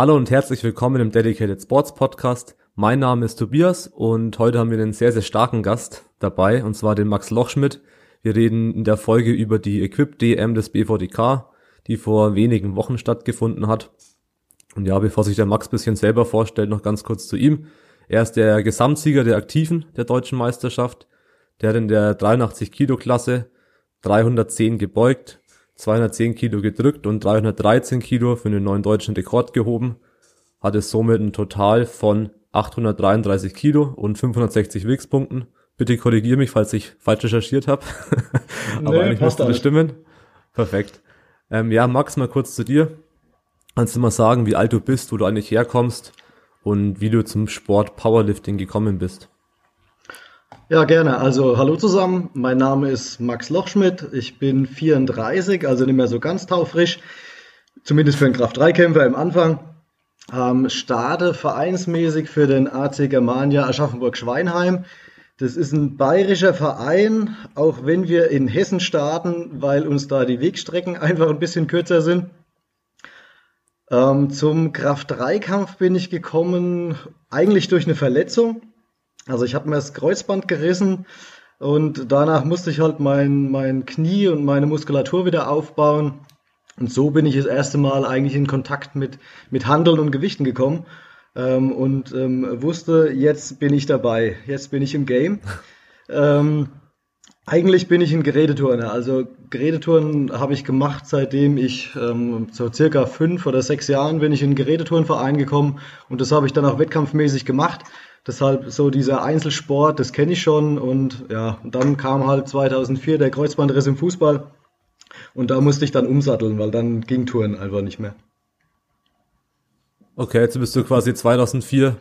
Hallo und herzlich willkommen im Dedicated Sports Podcast. Mein Name ist Tobias und heute haben wir einen sehr, sehr starken Gast dabei, und zwar den Max Lochschmidt. Wir reden in der Folge über die Equip DM des BVDK, die vor wenigen Wochen stattgefunden hat. Und ja, bevor sich der Max bisschen selber vorstellt, noch ganz kurz zu ihm. Er ist der Gesamtsieger der Aktiven der deutschen Meisterschaft. Der hat in der 83 Kilo Klasse 310 gebeugt, 210 Kilo gedrückt und 313 Kilo für einen neuen deutschen Rekord gehoben. Hatte somit ein Total von 833 Kilo und 560 Wix-Punkten. Bitte korrigiere mich, falls ich falsch recherchiert habe. Aber nee, eigentlich müsste das stimmen. Perfekt. Ähm, ja, Max, mal kurz zu dir. Kannst du mal sagen, wie alt du bist, wo du eigentlich herkommst und wie du zum Sport Powerlifting gekommen bist? Ja, gerne. Also hallo zusammen. Mein Name ist Max Lochschmidt. Ich bin 34, also nicht mehr so ganz taufrisch. Zumindest für einen Kraft-3-Kämpfer im Anfang. Ähm, starte vereinsmäßig für den AC Germania Aschaffenburg-Schweinheim. Das ist ein bayerischer Verein, auch wenn wir in Hessen starten, weil uns da die Wegstrecken einfach ein bisschen kürzer sind. Ähm, zum Kraft-3-Kampf bin ich gekommen, eigentlich durch eine Verletzung. Also ich habe mir das Kreuzband gerissen und danach musste ich halt mein, mein Knie und meine Muskulatur wieder aufbauen. Und so bin ich das erste Mal eigentlich in Kontakt mit, mit Handeln und Gewichten gekommen ähm, und ähm, wusste, jetzt bin ich dabei, jetzt bin ich im Game. ähm, eigentlich bin ich ein Geräteturner. Also Gerätetouren habe ich gemacht, seitdem ich ähm, so circa fünf oder sechs Jahren bin ich in einen Gerätetourenverein gekommen und das habe ich dann auch wettkampfmäßig gemacht. Deshalb so dieser Einzelsport, das kenne ich schon und ja, und dann kam halt 2004 der Kreuzbandriss im Fußball und da musste ich dann umsatteln, weil dann ging Touren einfach nicht mehr. Okay, jetzt bist du quasi 2004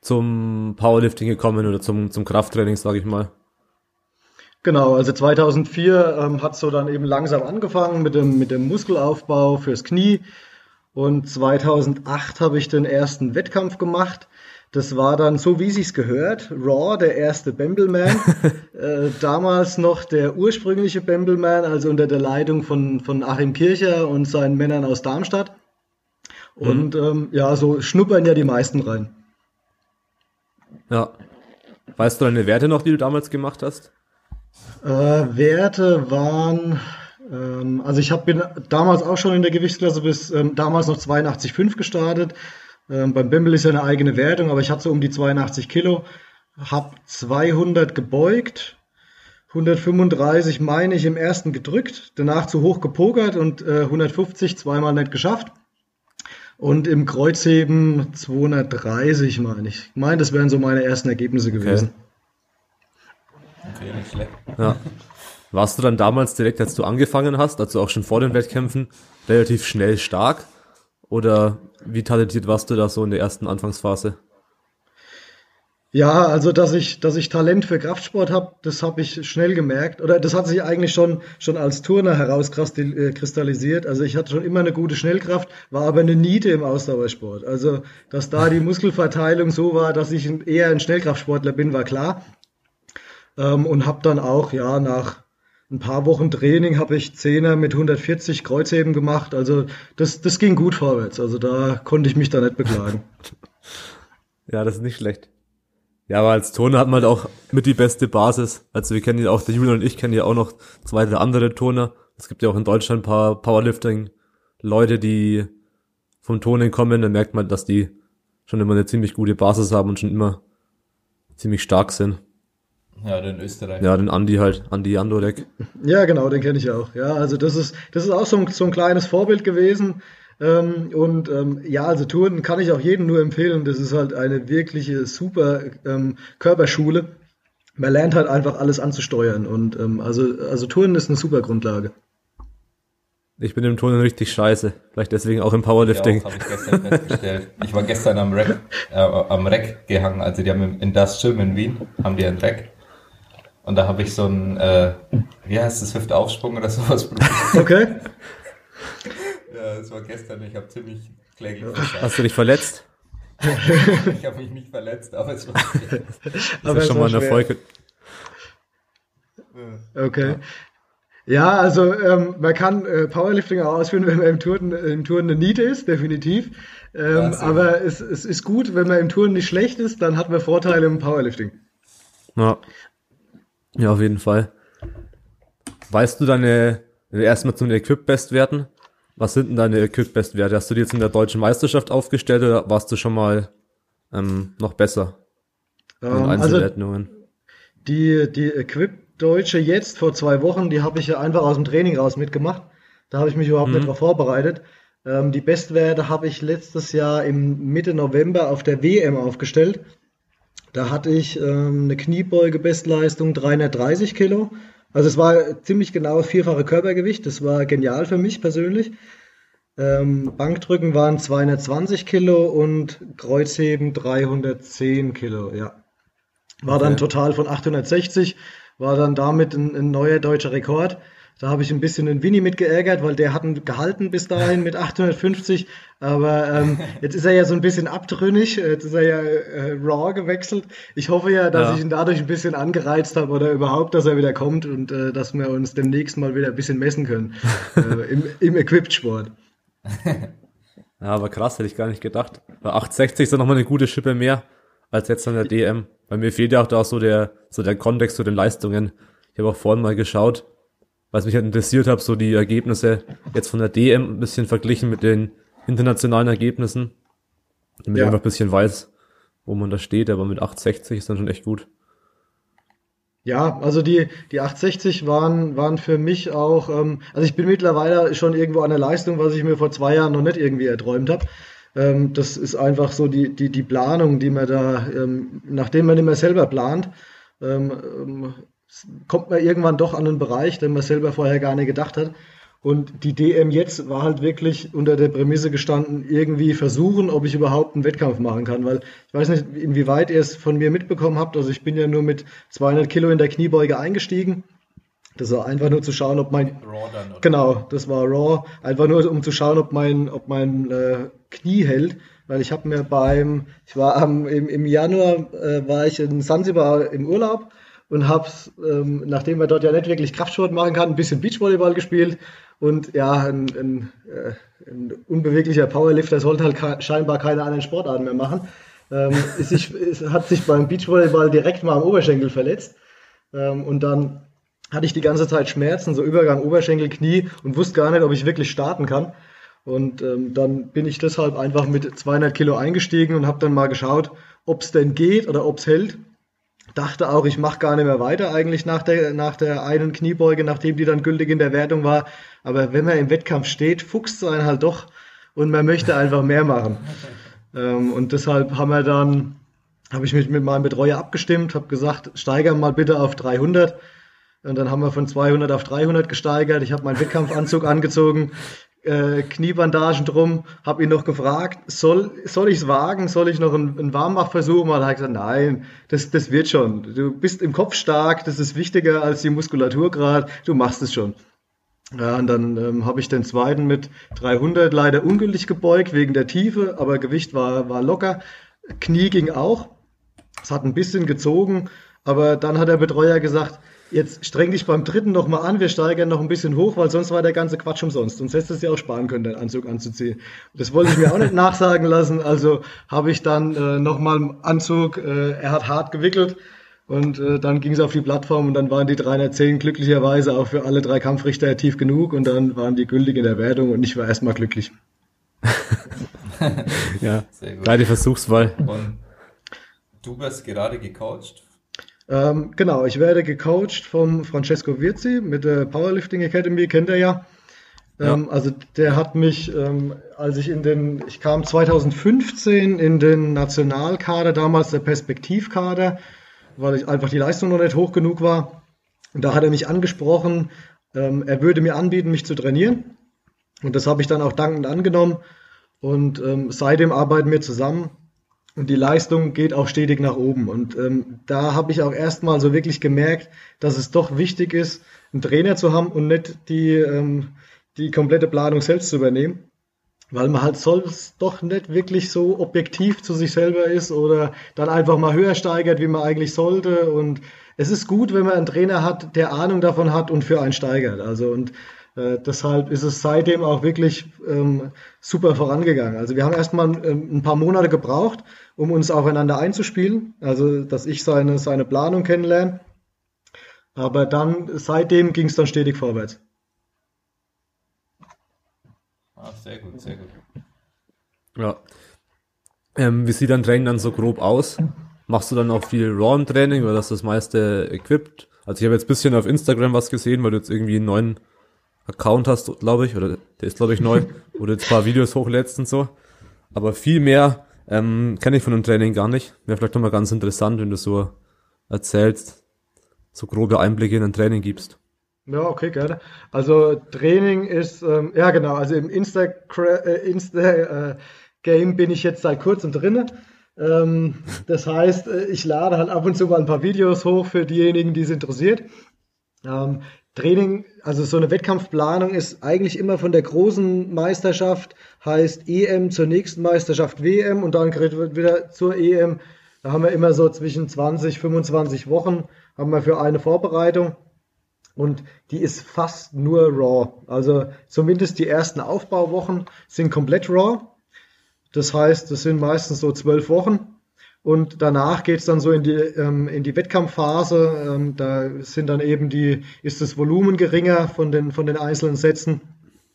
zum Powerlifting gekommen oder zum, zum Krafttraining, sage ich mal. Genau, also 2004 ähm, hat so dann eben langsam angefangen mit dem, mit dem Muskelaufbau fürs Knie. Und 2008 habe ich den ersten Wettkampf gemacht. Das war dann so, wie sich's gehört, Raw, der erste Bambleman. äh, damals noch der ursprüngliche Bambleman, also unter der Leitung von, von Achim Kircher und seinen Männern aus Darmstadt. Und mhm. ähm, ja, so schnuppern ja die meisten rein. Ja. Weißt du deine Werte noch, die du damals gemacht hast? Äh, Werte waren, ähm, also ich bin damals auch schon in der Gewichtsklasse bis ähm, damals noch 82,5 gestartet. Ähm, beim Bimbel ist ja eine eigene Wertung, aber ich hatte so um die 82 Kilo, habe 200 gebeugt, 135 meine ich im ersten gedrückt, danach zu hoch gepokert und äh, 150 zweimal nicht geschafft. Und im Kreuzheben 230 meine ich. Ich meine, das wären so meine ersten Ergebnisse gewesen. Okay. Okay, nicht schlecht. Ja. Warst du dann damals direkt, als du angefangen hast, also auch schon vor den Wettkämpfen, relativ schnell stark? Oder wie talentiert warst du da so in der ersten Anfangsphase? Ja, also dass ich, dass ich Talent für Kraftsport habe, das habe ich schnell gemerkt. Oder das hat sich eigentlich schon, schon als Turner herauskristallisiert. Also ich hatte schon immer eine gute Schnellkraft, war aber eine Niete im Ausdauersport. Also dass da die Muskelverteilung so war, dass ich eher ein Schnellkraftsportler bin, war klar. Ähm, und habe dann auch, ja, nach ein paar Wochen Training habe ich Zehner mit 140 Kreuzheben gemacht. Also das, das ging gut vorwärts. Also da konnte ich mich da nicht beklagen. ja, das ist nicht schlecht. Ja, aber als Turner hat man halt auch mit die beste Basis. Also wir kennen ja auch, der Julian und ich kennen ja auch noch zwei, drei andere Turner. Es gibt ja auch in Deutschland ein paar Powerlifting-Leute, die vom Turnen kommen. Da merkt man, dass die schon immer eine ziemlich gute Basis haben und schon immer ziemlich stark sind. Ja, den Österreich. Ja, den Andi halt, Andi Jandolek. Ja, genau, den kenne ich auch. Ja, also das ist, das ist auch so ein, so ein kleines Vorbild gewesen. Ähm, und ähm, ja, also Touren kann ich auch jedem nur empfehlen. Das ist halt eine wirkliche super ähm, Körperschule. Man lernt halt einfach alles anzusteuern. Und ähm, also, also Touren ist eine super Grundlage. Ich bin im Turnen richtig scheiße. Vielleicht deswegen auch im Powerlifting. Ja, habe ich gestern festgestellt. Ich war gestern am Rack, äh, am Rack gehangen. Also die haben im Industrial in Wien, haben die ein Rack. Und da habe ich so ein, äh, wie heißt das, Hüftaufsprung oder sowas. Okay. ja, das war gestern, ich habe ziemlich kläglich versagt. Hast du dich verletzt? ich habe mich nicht verletzt, aber es war Das aber ist schon mal ein Erfolg. Okay. Ja, also ähm, man kann äh, Powerlifting auch ausführen, wenn man im Touren, im Touren eine Niete ist, definitiv. Ähm, ja, aber es, es ist gut, wenn man im Touren nicht schlecht ist, dann hat man Vorteile im Powerlifting. Ja. Ja, auf jeden Fall. Weißt du deine, erstmal zu den Equip-Bestwerten? Was sind denn deine Equip-Bestwerte? Hast du die jetzt in der deutschen Meisterschaft aufgestellt oder warst du schon mal ähm, noch besser? In ähm, Einzelwertungen? Also die, die Equip-Deutsche jetzt vor zwei Wochen, die habe ich ja einfach aus dem Training raus mitgemacht. Da habe ich mich überhaupt mhm. nicht darauf vorbereitet. Ähm, die Bestwerte habe ich letztes Jahr im Mitte November auf der WM aufgestellt. Da hatte ich ähm, eine Kniebeuge-Bestleistung 330 Kilo. Also es war ziemlich genau vierfache Körpergewicht. Das war genial für mich persönlich. Ähm, Bankdrücken waren 220 Kilo und Kreuzheben 310 Kilo, ja. War okay. dann total von 860, war dann damit ein, ein neuer deutscher Rekord. Da habe ich ein bisschen den Winnie mit geärgert, weil der hat ihn gehalten bis dahin mit 850. Aber ähm, jetzt ist er ja so ein bisschen abtrünnig. Jetzt ist er ja äh, Raw gewechselt. Ich hoffe ja, dass ja. ich ihn dadurch ein bisschen angereizt habe oder überhaupt, dass er wieder kommt und äh, dass wir uns demnächst mal wieder ein bisschen messen können äh, im, im Equipped-Sport. Ja, aber krass, hätte ich gar nicht gedacht. Bei 860 ist da nochmal eine gute Schippe mehr als jetzt an der DM. Bei mir fehlt ja auch da so der, so der Kontext zu den Leistungen. Ich habe auch vorhin mal geschaut, was mich halt interessiert habe, so die Ergebnisse jetzt von der DM ein bisschen verglichen mit den internationalen Ergebnissen, damit ja. ich einfach ein bisschen weiß, wo man da steht, aber mit 860 ist dann schon echt gut. Ja, also die, die 860 waren, waren für mich auch, ähm, also ich bin mittlerweile schon irgendwo an der Leistung, was ich mir vor zwei Jahren noch nicht irgendwie erträumt habe. Ähm, das ist einfach so die, die, die Planung, die man da, ähm, nachdem man immer selber plant, ähm, ähm kommt man irgendwann doch an einen Bereich, den man selber vorher gar nicht gedacht hat. Und die DM jetzt war halt wirklich unter der Prämisse gestanden, irgendwie versuchen, ob ich überhaupt einen Wettkampf machen kann. Weil ich weiß nicht, inwieweit ihr es von mir mitbekommen habt. Also ich bin ja nur mit 200 Kilo in der Kniebeuge eingestiegen. Das war einfach nur zu schauen, ob mein genau, das war Raw, einfach nur um zu schauen, ob mein, ob mein äh, Knie hält, weil ich habe mir beim, ich war am, im, im Januar äh, war ich in Sansibar im Urlaub und habe, ähm, nachdem man dort ja nicht wirklich Kraftsport machen kann, ein bisschen Beachvolleyball gespielt und ja, ein, ein, äh, ein unbeweglicher Powerlifter sollte halt scheinbar keine anderen Sportarten mehr machen. Ähm, ist sich, ist, hat sich beim Beachvolleyball direkt mal am Oberschenkel verletzt ähm, und dann hatte ich die ganze Zeit Schmerzen, so Übergang Oberschenkel, Knie und wusste gar nicht, ob ich wirklich starten kann. Und ähm, dann bin ich deshalb einfach mit 200 Kilo eingestiegen und habe dann mal geschaut, ob es denn geht oder ob es hält. Dachte auch, ich mache gar nicht mehr weiter eigentlich nach der, nach der einen Kniebeuge, nachdem die dann gültig in der Wertung war. Aber wenn man im Wettkampf steht, fuchst es einen halt doch und man möchte einfach mehr machen. Ähm, und deshalb haben wir dann, habe ich mich mit meinem Betreuer abgestimmt, habe gesagt, steigern mal bitte auf 300 und dann haben wir von 200 auf 300 gesteigert. Ich habe meinen Wettkampfanzug angezogen, äh, Kniebandagen drum, habe ihn noch gefragt, soll, soll ich es wagen, soll ich noch einen, einen Warmmachversuch machen? Da hat er gesagt, nein, das, das wird schon. Du bist im Kopf stark, das ist wichtiger als die Muskulatur gerade, du machst es schon. Ja, und dann ähm, habe ich den zweiten mit 300 leider ungültig gebeugt wegen der Tiefe, aber Gewicht war, war locker. Knie ging auch. Es hat ein bisschen gezogen, aber dann hat der Betreuer gesagt, Jetzt streng dich beim dritten nochmal an, wir steigern noch ein bisschen hoch, weil sonst war der ganze Quatsch umsonst. Sonst hättest du es ja auch sparen können, den Anzug anzuziehen. Das wollte ich mir auch nicht nachsagen lassen, also habe ich dann äh, nochmal einen Anzug, äh, er hat hart gewickelt und äh, dann ging es auf die Plattform und dann waren die 310 glücklicherweise auch für alle drei Kampfrichter tief genug und dann waren die gültig in der Wertung und ich war erstmal glücklich. ja, kleine Versuchswahl. Und du wirst gerade gecoacht ähm, genau, ich werde gecoacht vom Francesco Virzi mit der Powerlifting Academy, kennt er ja. Ähm, ja. Also der hat mich, ähm, als ich in den, ich kam 2015 in den Nationalkader, damals der Perspektivkader, weil ich einfach die Leistung noch nicht hoch genug war. Und da hat er mich angesprochen, ähm, er würde mir anbieten, mich zu trainieren. Und das habe ich dann auch dankend angenommen. Und ähm, seitdem arbeiten wir zusammen. Und die Leistung geht auch stetig nach oben. Und ähm, da habe ich auch erstmal so wirklich gemerkt, dass es doch wichtig ist, einen Trainer zu haben und nicht die, ähm, die komplette Planung selbst zu übernehmen. weil man halt sonst doch nicht wirklich so objektiv zu sich selber ist oder dann einfach mal höher steigert, wie man eigentlich sollte. Und es ist gut, wenn man einen Trainer hat, der Ahnung davon hat und für einen steigert. Also und äh, deshalb ist es seitdem auch wirklich ähm, super vorangegangen. Also wir haben erstmal ähm, ein paar Monate gebraucht, um uns aufeinander einzuspielen. Also dass ich seine, seine Planung kennenlerne. Aber dann, seitdem ging es dann stetig vorwärts. Ah, sehr gut, sehr gut. Ja. Ähm, wie sieht dein Training dann so grob aus? Machst du dann auch viel Raw im Training oder ist das meiste equipped? Also ich habe jetzt ein bisschen auf Instagram was gesehen, weil du jetzt irgendwie einen neuen Account hast, glaube ich, oder der ist, glaube ich, neu, wo du jetzt ein paar Videos hochlädst und so. Aber viel mehr ähm, kenne ich von dem Training gar nicht. Wäre vielleicht nochmal ganz interessant, wenn du so erzählst, so grobe Einblicke in ein Training gibst. Ja, okay, gerne. Also Training ist, ähm, ja genau, also im Insta-Game äh, Insta, äh, bin ich jetzt seit kurzem drinne. Ähm, das heißt, äh, ich lade halt ab und zu mal ein paar Videos hoch für diejenigen, die es interessiert. Ähm, Training, also so eine Wettkampfplanung ist eigentlich immer von der großen Meisterschaft, heißt EM zur nächsten Meisterschaft WM und dann wieder zur EM. Da haben wir immer so zwischen 20, 25 Wochen haben wir für eine Vorbereitung und die ist fast nur Raw. Also zumindest die ersten Aufbauwochen sind komplett Raw. Das heißt, das sind meistens so zwölf Wochen. Und danach geht es dann so in die, ähm, in die Wettkampfphase. Ähm, da sind dann eben die, ist das Volumen geringer von den, von den einzelnen Sätzen.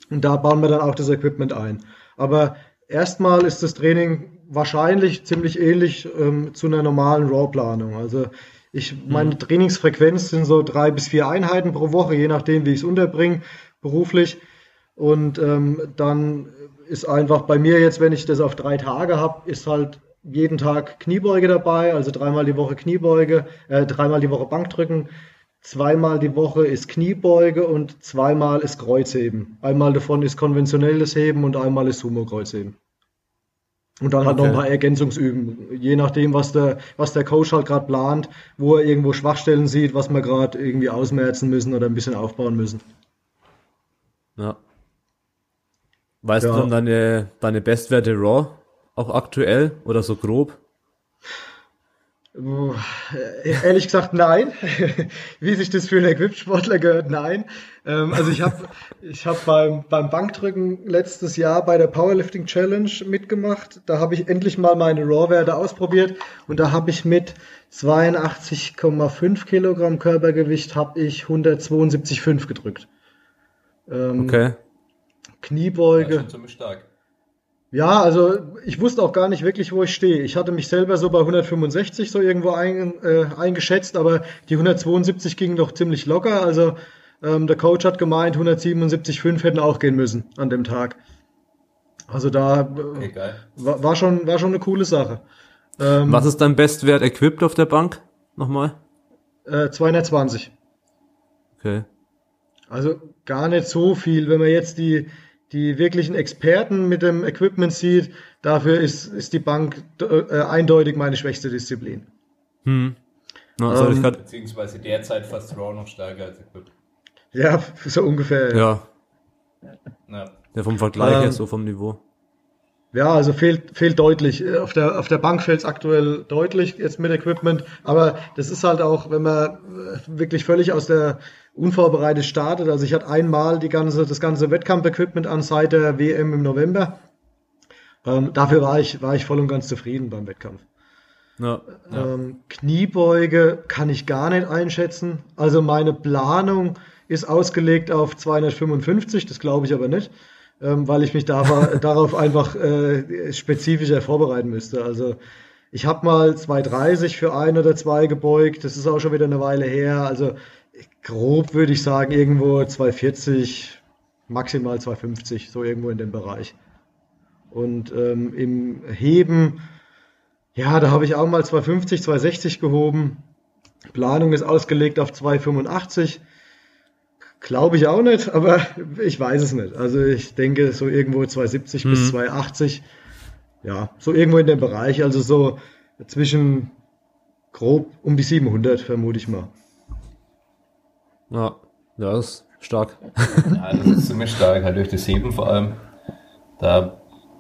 Und da bauen wir dann auch das Equipment ein. Aber erstmal ist das Training wahrscheinlich ziemlich ähnlich ähm, zu einer normalen Raw-Planung. Also ich, meine mhm. Trainingsfrequenz sind so drei bis vier Einheiten pro Woche, je nachdem, wie ich es unterbringe, beruflich. Und ähm, dann ist einfach bei mir jetzt, wenn ich das auf drei Tage habe, ist halt jeden Tag Kniebeuge dabei, also dreimal die Woche Kniebeuge, äh, dreimal die Woche Bankdrücken, zweimal die Woche ist Kniebeuge und zweimal ist Kreuzheben. Einmal davon ist konventionelles Heben und einmal ist Sumo-Kreuzheben. Und dann halt noch ein paar Ergänzungsüben, je nachdem, was der, was der Coach halt gerade plant, wo er irgendwo Schwachstellen sieht, was wir gerade irgendwie ausmerzen müssen oder ein bisschen aufbauen müssen. Ja. Weißt ja. du dann deine, deine Bestwerte Raw auch aktuell oder so grob? Äh, ehrlich gesagt, nein. Wie sich das für einen Equip-Sportler gehört, nein. Ähm, also ich habe ich hab beim, beim Bankdrücken letztes Jahr bei der Powerlifting Challenge mitgemacht. Da habe ich endlich mal meine Raw-Werte ausprobiert und da habe ich mit 82,5 Kilogramm Körpergewicht habe ich 172,5 gedrückt. Ähm, okay. Kniebeuge. Ja, ziemlich stark. Ja, also ich wusste auch gar nicht wirklich, wo ich stehe. Ich hatte mich selber so bei 165 so irgendwo ein, äh, eingeschätzt, aber die 172 gingen doch ziemlich locker. Also ähm, der Coach hat gemeint, 177,5 hätten auch gehen müssen an dem Tag. Also da äh, okay, war, war, schon, war schon eine coole Sache. Ähm, Was ist dein Bestwert equipped auf der Bank? Nochmal? Äh, 220. Okay. Also gar nicht so viel. Wenn man jetzt die, die wirklichen Experten mit dem Equipment sieht, dafür ist, ist die Bank äh, eindeutig meine schwächste Disziplin. Hm. No, ähm, Beziehungsweise derzeit fast Raw noch stärker als Equipment. Ja, so ungefähr. Ja. Ja, ja vom Vergleich ähm, her, so vom Niveau. Ja, also fehlt, fehlt deutlich. Auf der, auf der Bank fehlt es aktuell deutlich jetzt mit Equipment. Aber das ist halt auch, wenn man wirklich völlig aus der unvorbereitet startet. Also ich hatte einmal die ganze, das ganze Wettkampf-Equipment an seit der WM im November. Ähm, dafür war ich, war ich voll und ganz zufrieden beim Wettkampf. Ja, ja. Ähm, Kniebeuge kann ich gar nicht einschätzen. Also meine Planung ist ausgelegt auf 255, das glaube ich aber nicht, ähm, weil ich mich da, darauf einfach äh, spezifischer vorbereiten müsste. Also ich habe mal 230 für ein oder zwei gebeugt, das ist auch schon wieder eine Weile her. Also grob würde ich sagen, irgendwo 240, maximal 250, so irgendwo in dem Bereich. Und ähm, im Heben, ja, da habe ich auch mal 250, 260 gehoben. Planung ist ausgelegt auf 285. Glaube ich auch nicht, aber ich weiß es nicht. Also ich denke so irgendwo 270 mhm. bis 280. Ja, so irgendwo in dem Bereich. Also so zwischen grob um die 700 vermute ich mal. Ja, ja, das ist stark. ja, das ist ziemlich stark, halt durch das Heben vor allem. Da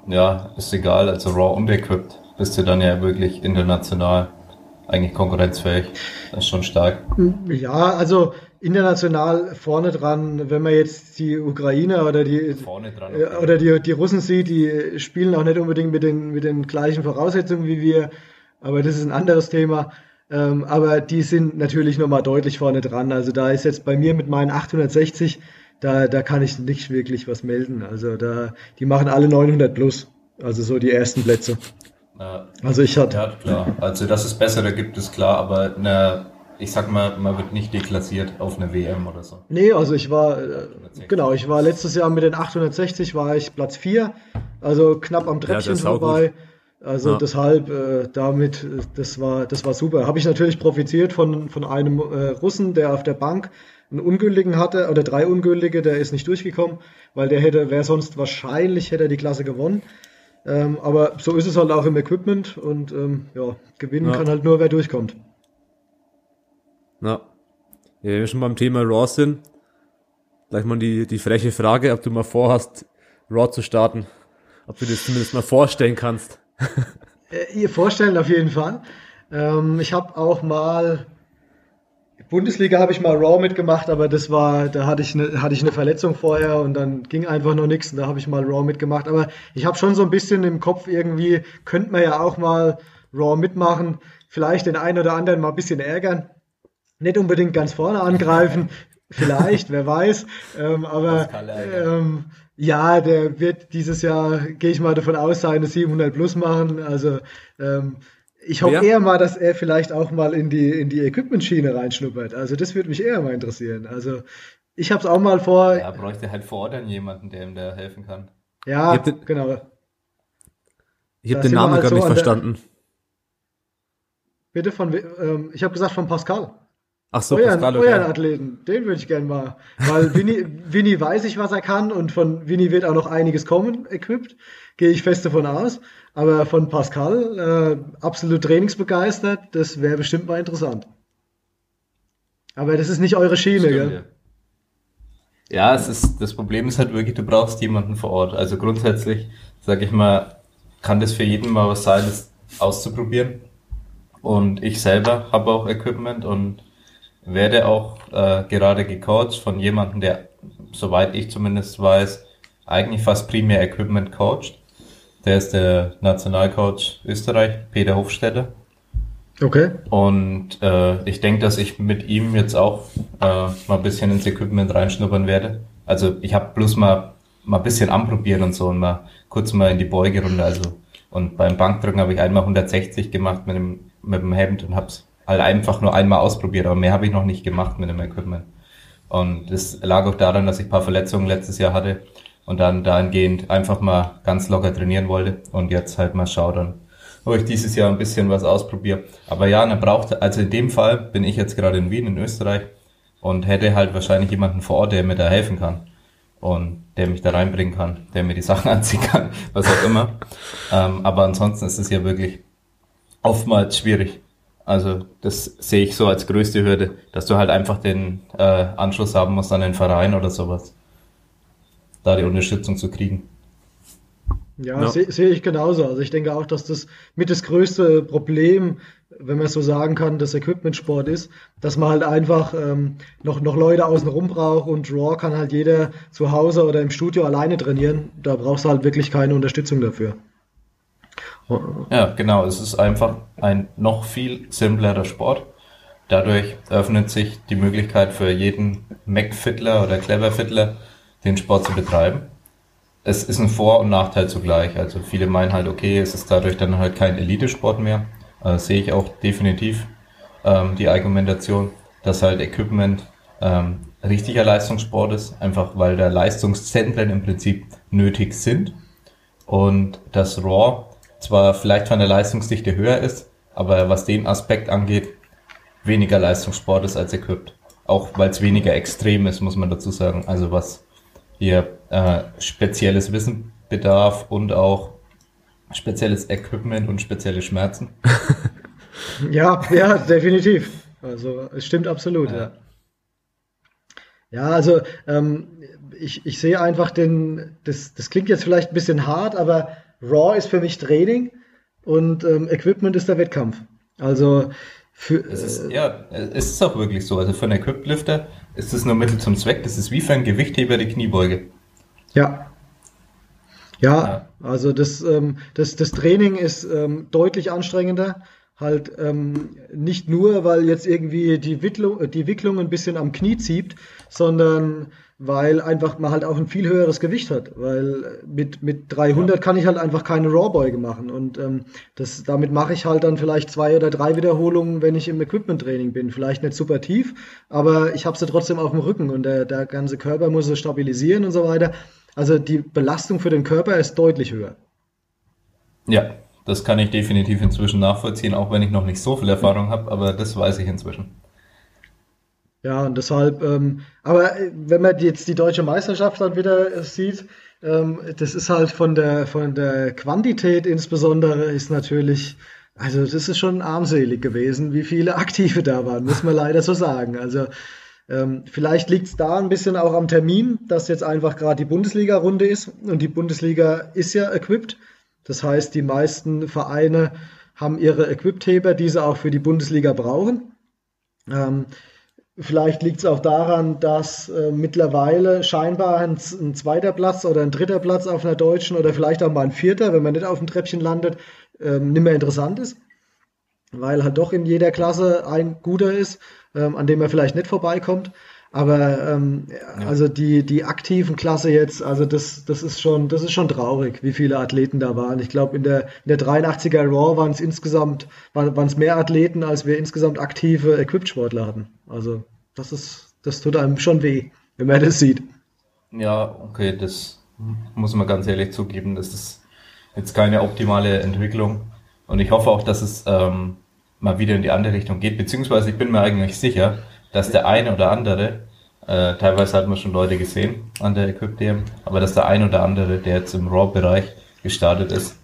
Ja, ist egal, also Raw und Equipped bist du dann ja wirklich international eigentlich konkurrenzfähig. Das ist schon stark. Ja, also international vorne dran, wenn man jetzt die Ukrainer oder die dran, äh, okay. oder die, die Russen sieht, die spielen auch nicht unbedingt mit den, mit den gleichen Voraussetzungen wie wir, aber das ist ein anderes Thema. Ähm, aber die sind natürlich nochmal deutlich vorne dran. Also da ist jetzt bei mir mit meinen 860, da, da kann ich nicht wirklich was melden. Also da, die machen alle 900 plus. Also so die ersten Plätze. Ja, Also ich hatte, ja, klar. Also, dass es bessere gibt, ist klar, aber eine, ich sag mal, man wird nicht deklassiert auf eine WM oder so. Nee, also ich war, äh, genau, ich war letztes Jahr mit den 860 war ich Platz 4, also knapp am Treppchen auch vorbei. Also Ja. deshalb, äh, damit, äh, das war, das war super. Habe ich natürlich profitiert von, von einem äh, Russen, der auf der Bank einen ungültigen hatte, oder drei ungültige, der ist nicht durchgekommen, weil der hätte, wäre sonst wahrscheinlich, hätte er die Klasse gewonnen. Ähm, aber so ist es halt auch im Equipment und ähm, ja, gewinnen Ja. kann halt nur, wer durchkommt. Ja. ja. Wenn wir schon beim Thema Raw sind, gleich mal die, die freche Frage, ob du mal vorhast, Raw zu starten. Ob du dir das zumindest mal vorstellen kannst. Äh, ihr vorstellen auf jeden Fall. Ähm, ich habe auch mal Bundesliga habe ich mal Raw mitgemacht, aber das war, da hatte ich eine, hatte ich eine Verletzung vorher und dann ging einfach noch nichts und da habe ich mal Raw mitgemacht. Aber ich habe schon so ein bisschen im Kopf irgendwie, könnte man ja auch mal Raw mitmachen, vielleicht den einen oder anderen mal ein bisschen ärgern. Nicht unbedingt ganz vorne angreifen, vielleicht, wer weiß. Ähm, aber ähm, ja, der wird dieses Jahr, gehe ich mal davon aus, seine 700 plus machen. Also ähm, ich hoffe Wer? eher mal, dass er vielleicht auch mal in die, in die Equipment-Schiene reinschnuppert. Also das würde mich eher mal interessieren. Also ich habe es auch mal vor. Er Ja, bräuchte halt vor Ort dann jemanden, der ihm da helfen kann. Ich hab den- genau. Ich habe den Namen halt gar so nicht an der- verstanden. Bitte von, ähm, ich habe gesagt von Pascal. Ach so, euren, Pascal, euren okay. Athleten, den würde ich gerne mal. Weil Winnie, Winnie weiß ich, was er kann und von Winnie wird auch noch einiges kommen, equipped. Gehe ich fest davon aus. Aber von Pascal, äh, absolut trainingsbegeistert, das wäre bestimmt mal interessant. Aber das ist nicht eure Schiene, Stimmt, gell? ja. ja, es ist, das Problem ist halt wirklich, du brauchst jemanden vor Ort. Also grundsätzlich, sage ich mal, kann das für jeden mal was sein, das auszuprobieren. Und ich selber habe auch Equipment und werde auch äh, gerade gecoacht von jemandem, der, soweit ich zumindest weiß, eigentlich fast primär Equipment coacht. Der ist der Nationalcoach Österreich, Peter Hofstetter. Okay. Und äh, ich denke, dass ich mit ihm jetzt auch äh, mal ein bisschen ins Equipment reinschnuppern werde. Also ich habe bloß mal mal ein bisschen anprobiert und so und mal kurz mal in die Beugerunde. Also und beim Bankdrücken habe ich einmal 160 gemacht mit dem mit dem Hemd und habe es halt einfach nur einmal ausprobiert, aber mehr habe ich noch nicht gemacht mit dem Equipment. Und das lag auch daran, dass ich ein paar Verletzungen letztes Jahr hatte und dann dahingehend einfach mal ganz locker trainieren wollte und jetzt halt mal schau dann, ob ich dieses Jahr ein bisschen was ausprobiere. Aber ja, man braucht, also in dem Fall bin ich jetzt gerade in Wien, in Österreich und hätte halt wahrscheinlich jemanden vor Ort, der mir da helfen kann und der mich da reinbringen kann, der mir die Sachen anziehen kann, was auch immer. Ähm, aber ansonsten ist es ja wirklich oftmals schwierig. Also das sehe ich so als größte Hürde, dass du halt einfach den äh, Anschluss haben musst an den Verein oder sowas, da die Unterstützung zu kriegen. Ja, Ja. sehe sehe ich genauso. Also ich denke auch, dass das mit das größte Problem, wenn man es so sagen kann, des Equipment-Sport ist, dass man halt einfach ähm, noch, noch Leute außenrum braucht und Raw kann halt jeder zu Hause oder im Studio alleine trainieren. Da brauchst du halt wirklich keine Unterstützung dafür. Ja, genau. Es ist einfach ein noch viel simplerer Sport. Dadurch öffnet sich die Möglichkeit für jeden Mac-Fiddler oder Clever-Fiddler, den Sport zu betreiben. Es ist ein Vor- und Nachteil zugleich. Also viele meinen halt, okay, es ist dadurch dann halt kein Elitesport mehr. Äh, sehe ich auch definitiv ähm, die Argumentation, dass halt Equipment ähm, richtiger Leistungssport ist, einfach weil da Leistungszentren im Prinzip nötig sind und das Raw zwar vielleicht von der Leistungsdichte höher ist, aber was den Aspekt angeht, weniger Leistungssport ist als Equipped. Auch weil es weniger extrem ist, muss man dazu sagen. Also was hier äh, spezielles Wissen bedarf und auch spezielles Equipment und spezielle Schmerzen. Ja, ja, definitiv. Also es stimmt absolut, ja. Ja. Ja, also ähm, ich, ich sehe einfach den, das, das klingt jetzt vielleicht ein bisschen hart, aber Raw ist für mich Training und ähm, Equipment ist der Wettkampf. Also für, es ist, ja, es ist auch wirklich so. Also für einen Equiplifter ist es nur Mittel zum Zweck. Das ist wie für einen Gewichtheber die Kniebeuge. Ja. Ja, ja. also das, ähm, das, das Training ist ähm, deutlich anstrengender. Halt ähm, nicht nur, weil jetzt irgendwie die Wicklung, die Wicklung ein bisschen am Knie zieht, sondern weil einfach man halt auch ein viel höheres Gewicht hat, weil mit, mit 300 ja. kann ich halt einfach keine Rawbeuge machen und ähm, das, damit mache ich halt dann vielleicht zwei oder drei Wiederholungen, wenn ich im Equipment-Training bin. Vielleicht nicht super tief, aber ich habe sie trotzdem auf dem Rücken und der, der ganze Körper muss sie stabilisieren und so weiter. Also die Belastung für den Körper ist deutlich höher. Ja, das kann ich definitiv inzwischen nachvollziehen, auch wenn ich noch nicht so viel Erfahrung habe, aber das weiß ich inzwischen. Ja, und deshalb, ähm, aber äh, wenn man jetzt die deutsche Meisterschaft dann wieder sieht, ähm, das ist halt von der, von der Quantität insbesondere ist natürlich, also das ist schon armselig gewesen, wie viele Aktive da waren, muss man leider so sagen. Also ähm, vielleicht liegt es da ein bisschen auch am Termin, dass jetzt einfach gerade die Bundesliga-Runde ist und die Bundesliga ist ja equipped. Das heißt, die meisten Vereine haben ihre Equipped-Heber, die sie auch für die Bundesliga brauchen. Ähm, Vielleicht liegt es auch daran, dass äh, mittlerweile scheinbar ein, ein, zweiter Platz oder ein dritter Platz auf einer deutschen oder vielleicht auch mal ein vierter, wenn man nicht auf dem Treppchen landet, ähm, nicht mehr interessant ist. Weil halt doch in jeder Klasse ein guter ist, ähm, an dem man vielleicht nicht vorbeikommt. Aber ähm, ja. also die, die aktiven Klasse jetzt, also das, das ist schon, das ist schon traurig, wie viele Athleten da waren. Ich glaube, in der, in der 83er Raw waren es insgesamt, waren es mehr Athleten, als wir insgesamt aktive Equipped-Sportler hatten. Also das ist, das tut einem schon weh, wenn man das sieht. Ja, okay, das muss man ganz ehrlich zugeben, das ist jetzt keine optimale Entwicklung. Und ich hoffe auch, dass es ähm, mal wieder in die andere Richtung geht, beziehungsweise ich bin mir eigentlich sicher, dass der eine oder andere, äh, teilweise hat man schon Leute gesehen an der Equip DM, aber dass der eine oder andere, der jetzt im Raw-Bereich gestartet ist,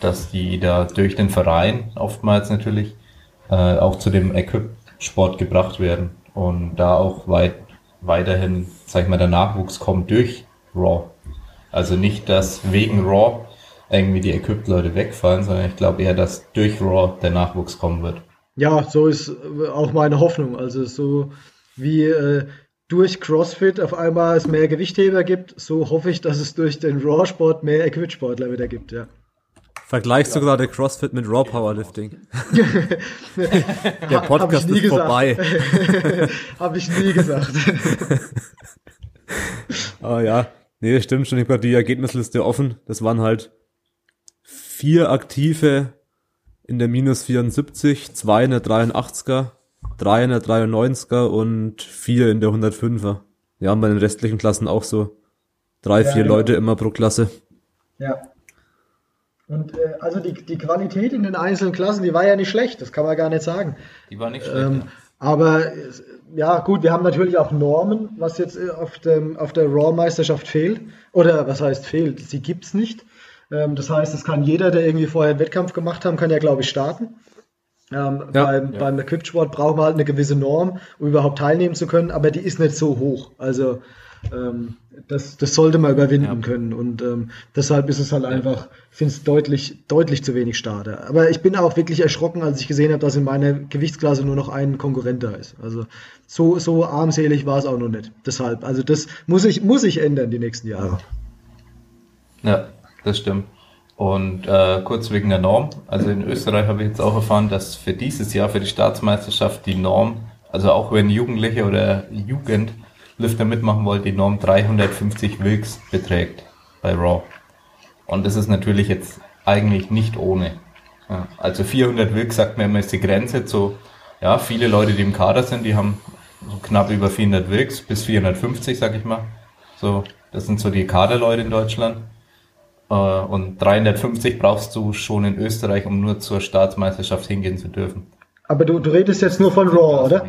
dass die da durch den Verein oftmals natürlich äh, auch zu dem Equip-Sport gebracht werden und da auch weit, weiterhin, sag ich mal, der Nachwuchs kommt durch Raw. Also nicht, dass wegen Raw irgendwie die Equipped-Leute wegfallen, sondern ich glaube eher, dass durch Raw der Nachwuchs kommen wird. Ja, so ist äh, auch meine Hoffnung. Also so wie äh, durch CrossFit auf einmal es mehr Gewichtheber gibt, so hoffe ich, dass es durch den Raw-Sport mehr Equid-Sportler wieder gibt, ja. Vergleichst ja. du gerade CrossFit mit Raw Powerlifting? Der Podcast ist gesagt. vorbei. Habe ich nie gesagt. ah ja, nee, stimmt schon. Ich habe die Ergebnisliste offen. Das waren halt vier aktive in der minus 74, zwei in der 83er, drei in der 93er und vier in der 105er. Ja, bei den restlichen Klassen auch so drei, ja, vier ja. Leute immer pro Klasse. Ja. Und äh, also die, die Qualität in den einzelnen Klassen, die war ja nicht schlecht, das kann man gar nicht sagen. Die war nicht schlecht. Ähm, ja. Aber ja, gut, wir haben natürlich auch Normen, was jetzt äh, auf, dem, auf der Raw-Meisterschaft fehlt. Oder was heißt fehlt? Sie gibt's nicht. Ähm, das heißt, es kann jeder, der irgendwie vorher einen Wettkampf gemacht haben, kann ja, glaube ich, starten. Ähm, ja, beim, ja. beim Equipped-Sport braucht man halt eine gewisse Norm, um überhaupt teilnehmen zu können, aber die ist nicht so hoch. Also ähm, das, das sollte man überwinden ja. können. Und ähm, deshalb ist es halt einfach, ich finde es deutlich, deutlich zu wenig Starter. Aber ich bin auch wirklich erschrocken, als ich gesehen habe, dass in meiner Gewichtsklasse nur noch ein Konkurrent da ist. Also so, so armselig war es auch noch nicht. Deshalb, also das muss ich, muss ich ändern die nächsten Jahre. Ja das stimmt. Und äh, kurz wegen der Norm. Also in Österreich habe ich jetzt auch erfahren, dass für dieses Jahr, für die Staatsmeisterschaft, die Norm, also auch wenn Jugendliche oder Jugendlifter mitmachen wollen, die Norm 350 Wilks beträgt bei Raw. Und das ist natürlich jetzt eigentlich nicht ohne. Ja, also 400 Wilks sagt man immer ist die Grenze zu, ja, viele Leute, die im Kader sind, die haben so knapp über 400 Wilks bis 450, sag ich mal. So, das sind so die Kaderleute in Deutschland. Äh, und 350 brauchst du schon in Österreich, um nur zur Staatsmeisterschaft hingehen zu dürfen. Aber du, du redest jetzt nur von Raw, oder?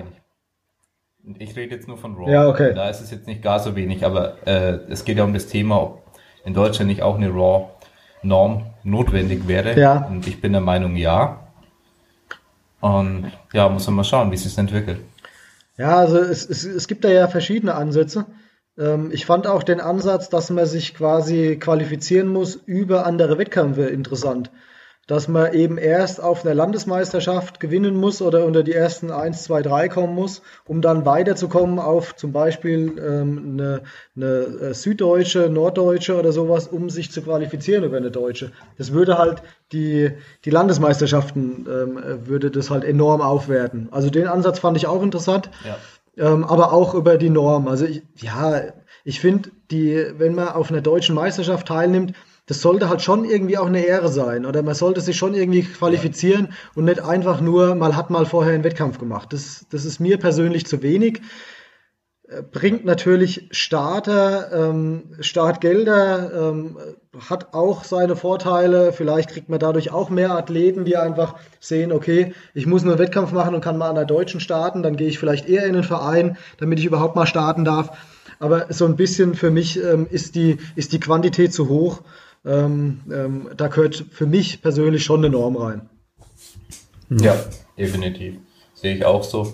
Ich rede jetzt nur von Raw. Ja, okay. Da ist es jetzt nicht gar so wenig, aber äh, es geht ja um das Thema, ob in Deutschland nicht auch eine Raw-Norm notwendig wäre. Ja. Und ich bin der Meinung, ja. Und ja, muss man mal schauen, wie es sich entwickelt. Ja, also es, es, es gibt da ja verschiedene Ansätze. Ähm, ich fand auch den Ansatz, dass man sich quasi qualifizieren muss über andere Wettkämpfe interessant. Dass man eben erst auf einer Landesmeisterschaft gewinnen muss oder unter die ersten 1, 2, 3 kommen muss, um dann weiterzukommen auf zum Beispiel ähm, eine, eine äh, süddeutsche, norddeutsche oder sowas, um sich zu qualifizieren über eine deutsche. Das würde halt die, die Landesmeisterschaften, ähm, würde das halt enorm aufwerten. Also den Ansatz fand ich auch interessant. Ja ähm, aber auch über die Norm. Also ich, ja, ich finde, die, wenn man auf einer deutschen Meisterschaft teilnimmt, das sollte halt schon irgendwie auch eine Ehre sein. Oder man sollte sich schon irgendwie qualifizieren ja. und nicht einfach nur, mal hat mal vorher einen Wettkampf gemacht. Das, das ist mir persönlich zu wenig bringt natürlich Starter, ähm, Startgelder, ähm, hat auch seine Vorteile. Vielleicht kriegt man dadurch auch mehr Athleten, die einfach sehen, okay, ich muss nur einen Wettkampf machen und kann mal an der Deutschen starten, dann gehe ich vielleicht eher in den Verein, damit ich überhaupt mal starten darf. Aber so ein bisschen für mich ähm, ist, die, ist die Quantität zu hoch. Ähm, ähm, da gehört für mich persönlich schon eine Norm rein. Ja, definitiv. Sehe ich auch so.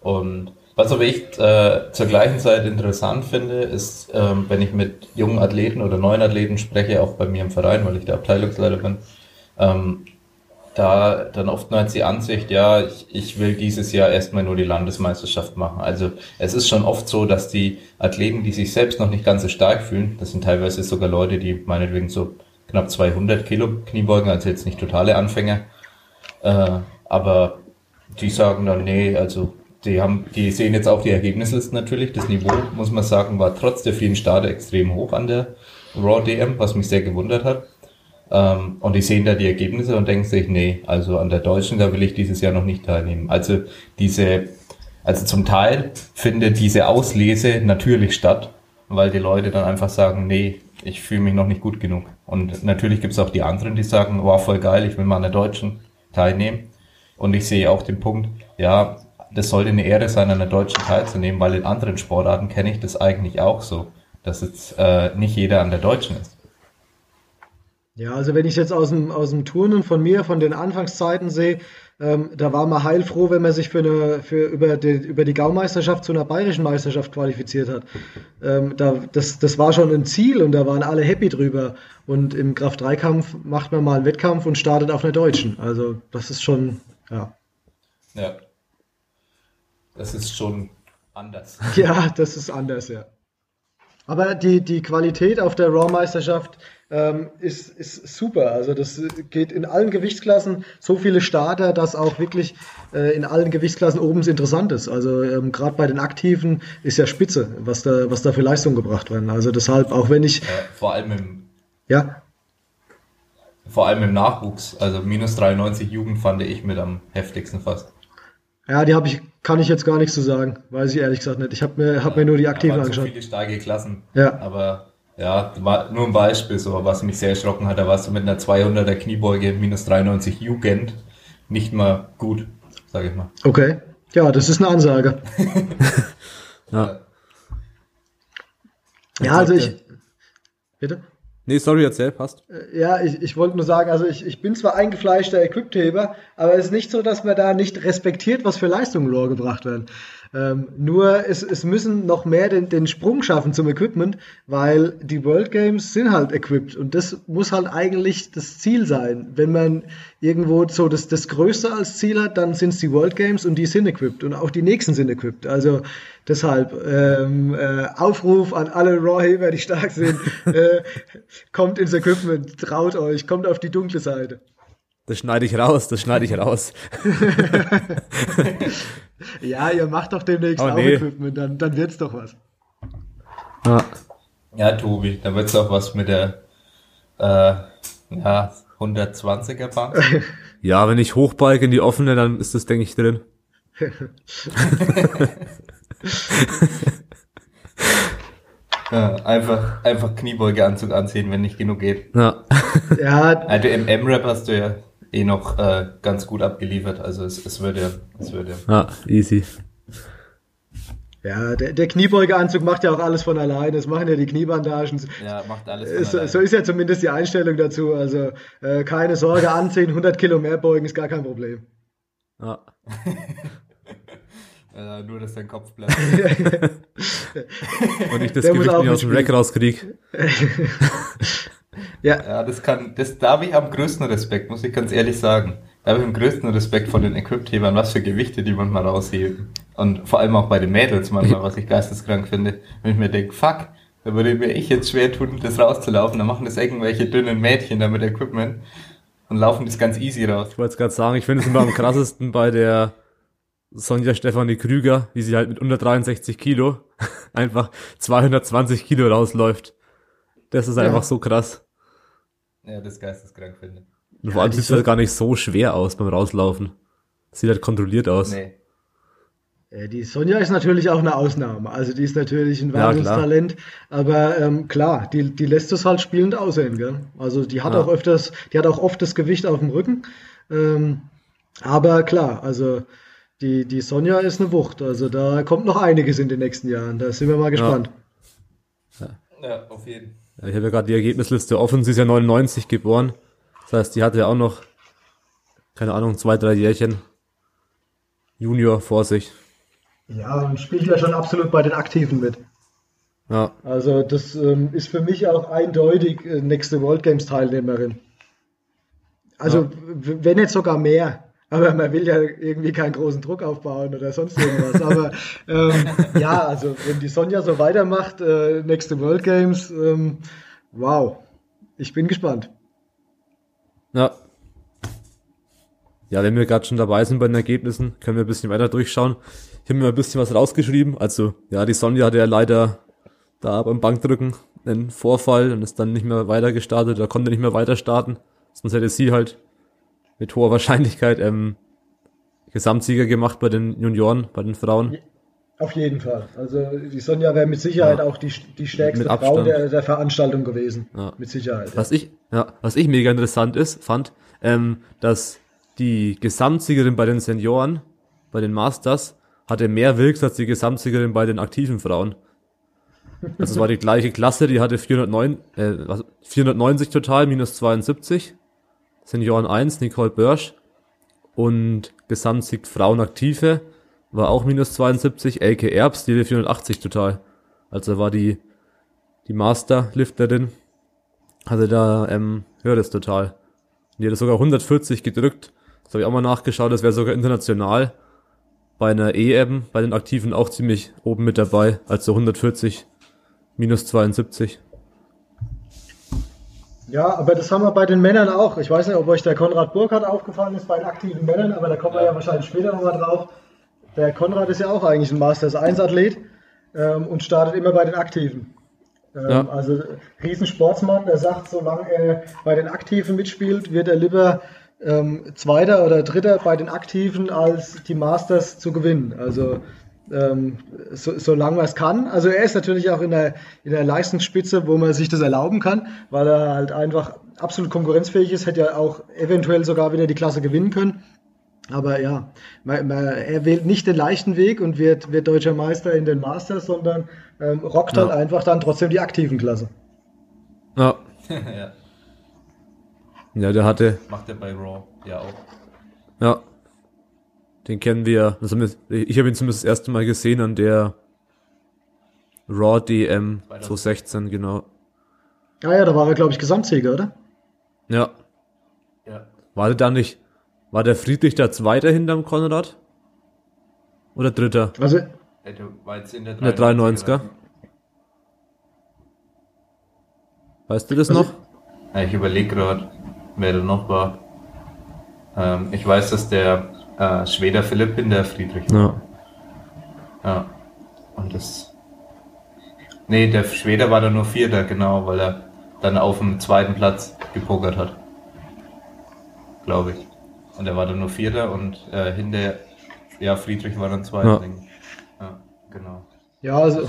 Und was aber ich äh, zur gleichen Zeit interessant finde, ist, ähm, wenn ich mit jungen Athleten oder neuen Athleten spreche, auch bei mir im Verein, weil ich der Abteilungsleiter bin, ähm, da dann oftmals die Ansicht, ja, ich, ich will dieses Jahr erstmal nur die Landesmeisterschaft machen. Also es ist schon oft so, dass die Athleten, die sich selbst noch nicht ganz so stark fühlen, das sind teilweise sogar Leute, die meinetwegen so knapp 200 Kilo Kniebeugen, also jetzt nicht totale Anfänger, äh, aber die sagen dann, nee, also die haben, die sehen jetzt auch die Ergebnislisten natürlich. Das Niveau, muss man sagen, war trotz der vielen Starter extrem hoch an der Raw DM, was mich sehr gewundert hat. Ähm, und die sehen da die Ergebnisse und denken sich, nee, also an der Deutschen, da will ich dieses Jahr noch nicht teilnehmen. Also diese, also zum Teil findet diese Auslese natürlich statt, weil die Leute dann einfach sagen, nee, ich fühle mich noch nicht gut genug. Und natürlich gibt es auch die anderen, die sagen, wow, voll geil, ich will mal an der Deutschen teilnehmen. Und ich sehe auch den Punkt, ja, das sollte eine Ehre sein, an der Deutschen teilzunehmen, weil in anderen Sportarten kenne ich das eigentlich auch so, dass jetzt äh, nicht jeder an der Deutschen ist. Ja, also wenn ich jetzt aus dem, aus dem Turnen von mir, von den Anfangszeiten sehe, ähm, da war man heilfroh, wenn man sich für eine, für über, die, über die Gaumeisterschaft zu einer bayerischen Meisterschaft qualifiziert hat. Ähm, da, das, das war schon ein Ziel und da waren alle happy drüber. Und im Kraft-3-Kampf macht man mal einen Wettkampf und startet auf einer deutschen. Also das ist schon, ja. Ja. Das ist schon anders. Ja, das ist anders, ja. Aber die, die Qualität auf der Raw-Meisterschaft ähm, ist, ist super. Also das geht in allen Gewichtsklassen. So viele Starter, dass auch wirklich äh, in allen Gewichtsklassen oben interessant ist. Also ähm, gerade bei den Aktiven ist ja spitze, was da, was da für Leistungen gebracht werden. Also deshalb, auch wenn ich... Ja, vor allem im... Ja? Vor allem im Nachwuchs. Also minus 93 Jugend fand ich mit am heftigsten fast. Ja, die habe ich, kann ich jetzt gar nichts zu sagen. Weiß ich ehrlich gesagt nicht. Ich habe mir, hab mir nur die aktiven angeschaut. So viele starke Klassen. Ja. Aber ja, war nur ein Beispiel, so was mich sehr erschrocken hat. Da warst du mit einer 200er Kniebeuge minus 93 Jugend nicht mal gut, sage ich mal. Okay. Ja, das ist eine Ansage. ja. Ja, also ich. Bitte? Nee, sorry, erzähl, passt. Äh, ja, ich, ich wollte nur sagen, also ich, ich bin zwar eingefleischter Equiptheber, aber es ist nicht so, dass man da nicht respektiert, was für Leistungen Lore gebracht werden. Ähm, nur es, es müssen noch mehr den, den Sprung schaffen zum Equipment, weil die World Games sind halt equipped und das muss halt eigentlich das Ziel sein. Wenn man irgendwo so das, das Größte als Ziel hat, dann sind es die World Games und die sind equipped und auch die nächsten sind equipped. Also deshalb ähm, äh, Aufruf an alle Raw-Heber, die stark sind, äh, kommt ins Equipment, traut euch, kommt auf die dunkle Seite. Das schneide ich raus, das schneide ich raus. ja, ihr macht doch demnächst oh, auch nee. Equipment, dann, dann wird's doch was. Ja, ja Tobi, dann wird's auch was mit der äh, ja, 120er Bank. ja, wenn ich hochbalke in die offene, dann ist das, denke ich, drin. ja, einfach, einfach Kniebeugeanzug anziehen, wenn nicht genug geht. Ja. ja. Also im M-Rap hast du ja eh noch äh, ganz gut abgeliefert. Also es, es würde, es würde. Ja, easy. Ja, der, der Kniebeugeanzug macht ja auch alles von alleine. Das machen ja die Kniebandagen. Ja, macht alles von so. So ist ja zumindest die Einstellung dazu. Also äh, keine Sorge, anziehen, 100 Kilo mehr beugen ist gar kein Problem. Ja. Ja, nur, dass dein Kopf bleibt. Und ich das Der Gewicht nicht aus dem. Rack rauskrieg. Ja, Ja, das kann, das, da habe ich am größten Respekt, muss ich ganz ehrlich sagen. Da habe ich am größten Respekt vor den Equip-Hebern, was für Gewichte die manchmal rausheben. Und vor allem auch bei den Mädels manchmal, was ich geisteskrank finde. Wenn ich mir denke, fuck, da würde mir ich jetzt schwer tun, das rauszulaufen. Dann machen das irgendwelche dünnen Mädchen da mit Equipment und laufen das ganz easy raus. Ich wollte es gerade sagen, ich finde es immer am krassesten bei der Sonja Stefanie Krüger, wie sie halt mit unter 63 Kilo einfach 220 Kilo rausläuft. Das ist Ja. einfach so krass. Ja, das geisteskrank finde. Und vor allem sieht es so- halt gar nicht so schwer aus beim Rauslaufen. Sieht halt kontrolliert aus. Nee. Äh, Die Sonja ist natürlich auch eine Ausnahme. Also die ist natürlich ein Ja. Wahnsinnstalent. aber ähm, klar, die, die lässt es halt spielend aussehen. Gell? Also die hat Ja. auch öfters, die hat auch oft das Gewicht auf dem Rücken. Ähm, aber klar, also die, die Sonja ist eine Wucht. Also da kommt noch einiges in den nächsten Jahren. Da sind wir mal gespannt. Ja, auf jeden. Ja, Ich habe ja gerade die Ergebnisliste offen, sie ist ja 99 geboren. Das heißt, die hatte ja auch noch, keine Ahnung, zwei, drei Jährchen Junior vor sich. Ja, und spielt ja schon absolut bei den Aktiven mit. Ja, Also das ähm, ist für mich auch eindeutig äh, nächste World Games Teilnehmerin. Also Ja. wenn nicht sogar mehr. Aber man will ja irgendwie keinen großen Druck aufbauen oder sonst irgendwas. Aber ähm, ja, also wenn die Sonja so weitermacht, äh, nächste World Games, ähm, wow. Ich bin gespannt. ja. Ja, wenn wir gerade schon dabei sind bei den Ergebnissen, können wir ein bisschen weiter durchschauen. Ich habe mir ein bisschen was rausgeschrieben. Also, ja, die Sonja hatte ja leider da beim Bankdrücken einen Vorfall und ist dann nicht mehr weiter gestartet oder konnte nicht mehr weiter starten. Sonst hätte sie halt mit hoher Wahrscheinlichkeit ähm, Gesamtsieger gemacht bei den Junioren, bei den Frauen. Auf jeden Fall. Also die Sonja wäre mit Sicherheit Ja. auch die, die stärkste Frau der, der Veranstaltung gewesen. Ja. Mit Sicherheit. ja. Was ich, ja, was ich mega interessant ist, fand, ähm, dass die Gesamtsiegerin bei den Senioren, bei den Masters, hatte mehr Wilks als die Gesamtsiegerin bei den aktiven Frauen. Also es war die gleiche Klasse, die hatte 409, äh, was, 490 total, minus 72. Senioren 1, Nicole Börsch. Und Gesamtsieg Frauen Aktive war auch minus 72, Elke Erbs, die hatte 480 total. Also war die, die Master-Lifterin hatte da ähm, höheres Total. Und die hatte sogar 140 gedrückt. Das habe ich auch mal nachgeschaut. Das wäre sogar international bei einer EM, bei den Aktiven auch ziemlich oben mit dabei. Also 140 minus 72. Ja, aber das haben wir bei den Männern auch. Ich weiß nicht, ob euch der Konrad Burkhardt aufgefallen ist bei den aktiven Männern, aber da kommen wir ja wahrscheinlich später nochmal drauf. Der Konrad ist ja auch eigentlich ein Masters 1 Athlet ähm, und startet immer bei den Aktiven. Ähm, Ja. Also Riesensportsmann, der sagt, solange er bei den Aktiven mitspielt, wird er lieber ähm, Zweiter oder Dritter bei den Aktiven als die Masters zu gewinnen. Also ähm, so, solange man es kann. Also er ist natürlich auch in der, in der Leistungsspitze, wo man sich das erlauben kann, weil er halt einfach absolut konkurrenzfähig ist, hätte ja auch eventuell sogar wieder die Klasse gewinnen können. Aber ja, man, man, er wählt nicht den leichten Weg und wird, wird deutscher Meister in den Masters, sondern ähm, rockt halt Ja. einfach dann trotzdem die aktiven Klasse. Ja. ja, Ja, der hatte, macht er bei Raw ja auch. ja. Den kennen wir, also ich habe ihn zumindest das erste Mal gesehen an der Raw DM 2016, genau. Ah ja, da war er, glaube ich, Gesamtsieger, oder? Ja. Ja. War der da nicht, war der Friedrich der Zweite hinterm Konrad? Oder Dritter? Also, Ja, du war jetzt in der, In der 93er? Weißt du das noch? Ja, ich überlege gerade, wer da noch war. Ähm, ich weiß, dass der äh, Schweder Philipp hinter Friedrich. Ja. Ja. Und das. Nee, der Schweder war da nur Vierter, genau, weil er dann auf dem zweiten Platz gepokert hat. Glaube ich. Und er war dann nur Vierter und äh, hinter. Ja, Friedrich war dann Zweiter. Ja. Ja, genau. ja, also.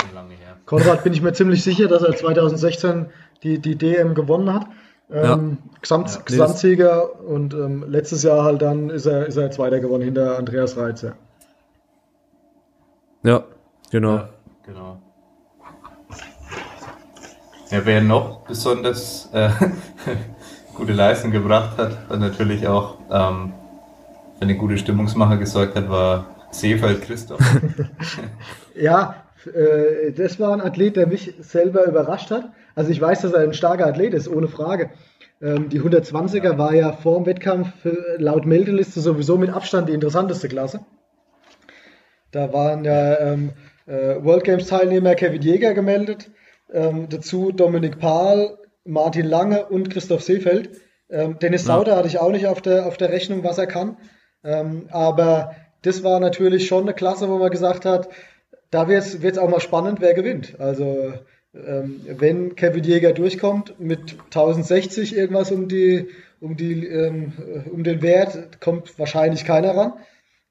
Konrad bin ich mir ziemlich sicher, dass er 2016 die, die DM gewonnen hat. Ähm, Gesamt, Ja. Gesamtsieger und ähm, letztes Jahr halt dann ist er, ist er Zweiter geworden hinter Andreas Reitzer. Ja, genau. Ja, genau. Ja, wer noch besonders äh, gute Leistung gebracht hat und natürlich auch ähm, für eine gute Stimmungsmache gesorgt hat, war Seefeld Christoph. ja, äh, das war ein Athlet, der mich selber überrascht hat. Also ich weiß, dass er ein starker Athlet ist, ohne Frage. Ähm, die 120er war ja vor dem Wettkampf äh, laut Meldeliste sowieso mit Abstand die interessanteste Klasse. Da waren ja ähm, äh, World Games Teilnehmer Kevin Jäger gemeldet, ähm, dazu Dominik Pahl, Martin Lange und Christoph Seefeld. Ähm, Dennis ja. Sauter hatte ich auch nicht auf der, auf der Rechnung, was er kann. Ähm, aber das war natürlich schon eine Klasse, wo man gesagt hat, da wird es auch mal spannend, wer gewinnt. Also ähm, wenn Kevin Jäger durchkommt mit 1060 irgendwas um die um die ähm, um den Wert, kommt wahrscheinlich keiner ran.